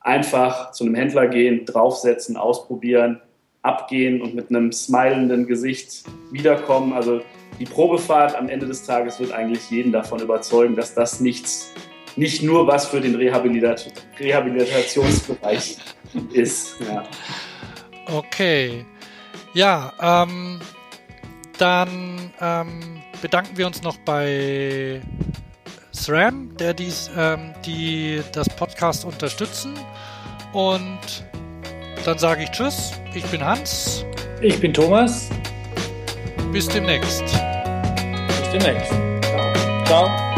einfach zu einem Händler gehen, draufsetzen, ausprobieren, abgehen und mit einem smilenden Gesicht wiederkommen. Also die Probefahrt am Ende des Tages wird eigentlich jeden davon überzeugen, dass das nichts nicht nur was für den Rehabilitat Rehabilitationsbereich ist. Ja. Okay. Ja, ähm, dann ähm, bedanken wir uns noch bei SRAM, der dies, ähm, die das Podcast unterstützen. Und dann sage ich Tschüss. Ich bin Hans. Ich bin Thomas. Bis demnächst. Bis demnächst. Ciao. Ciao.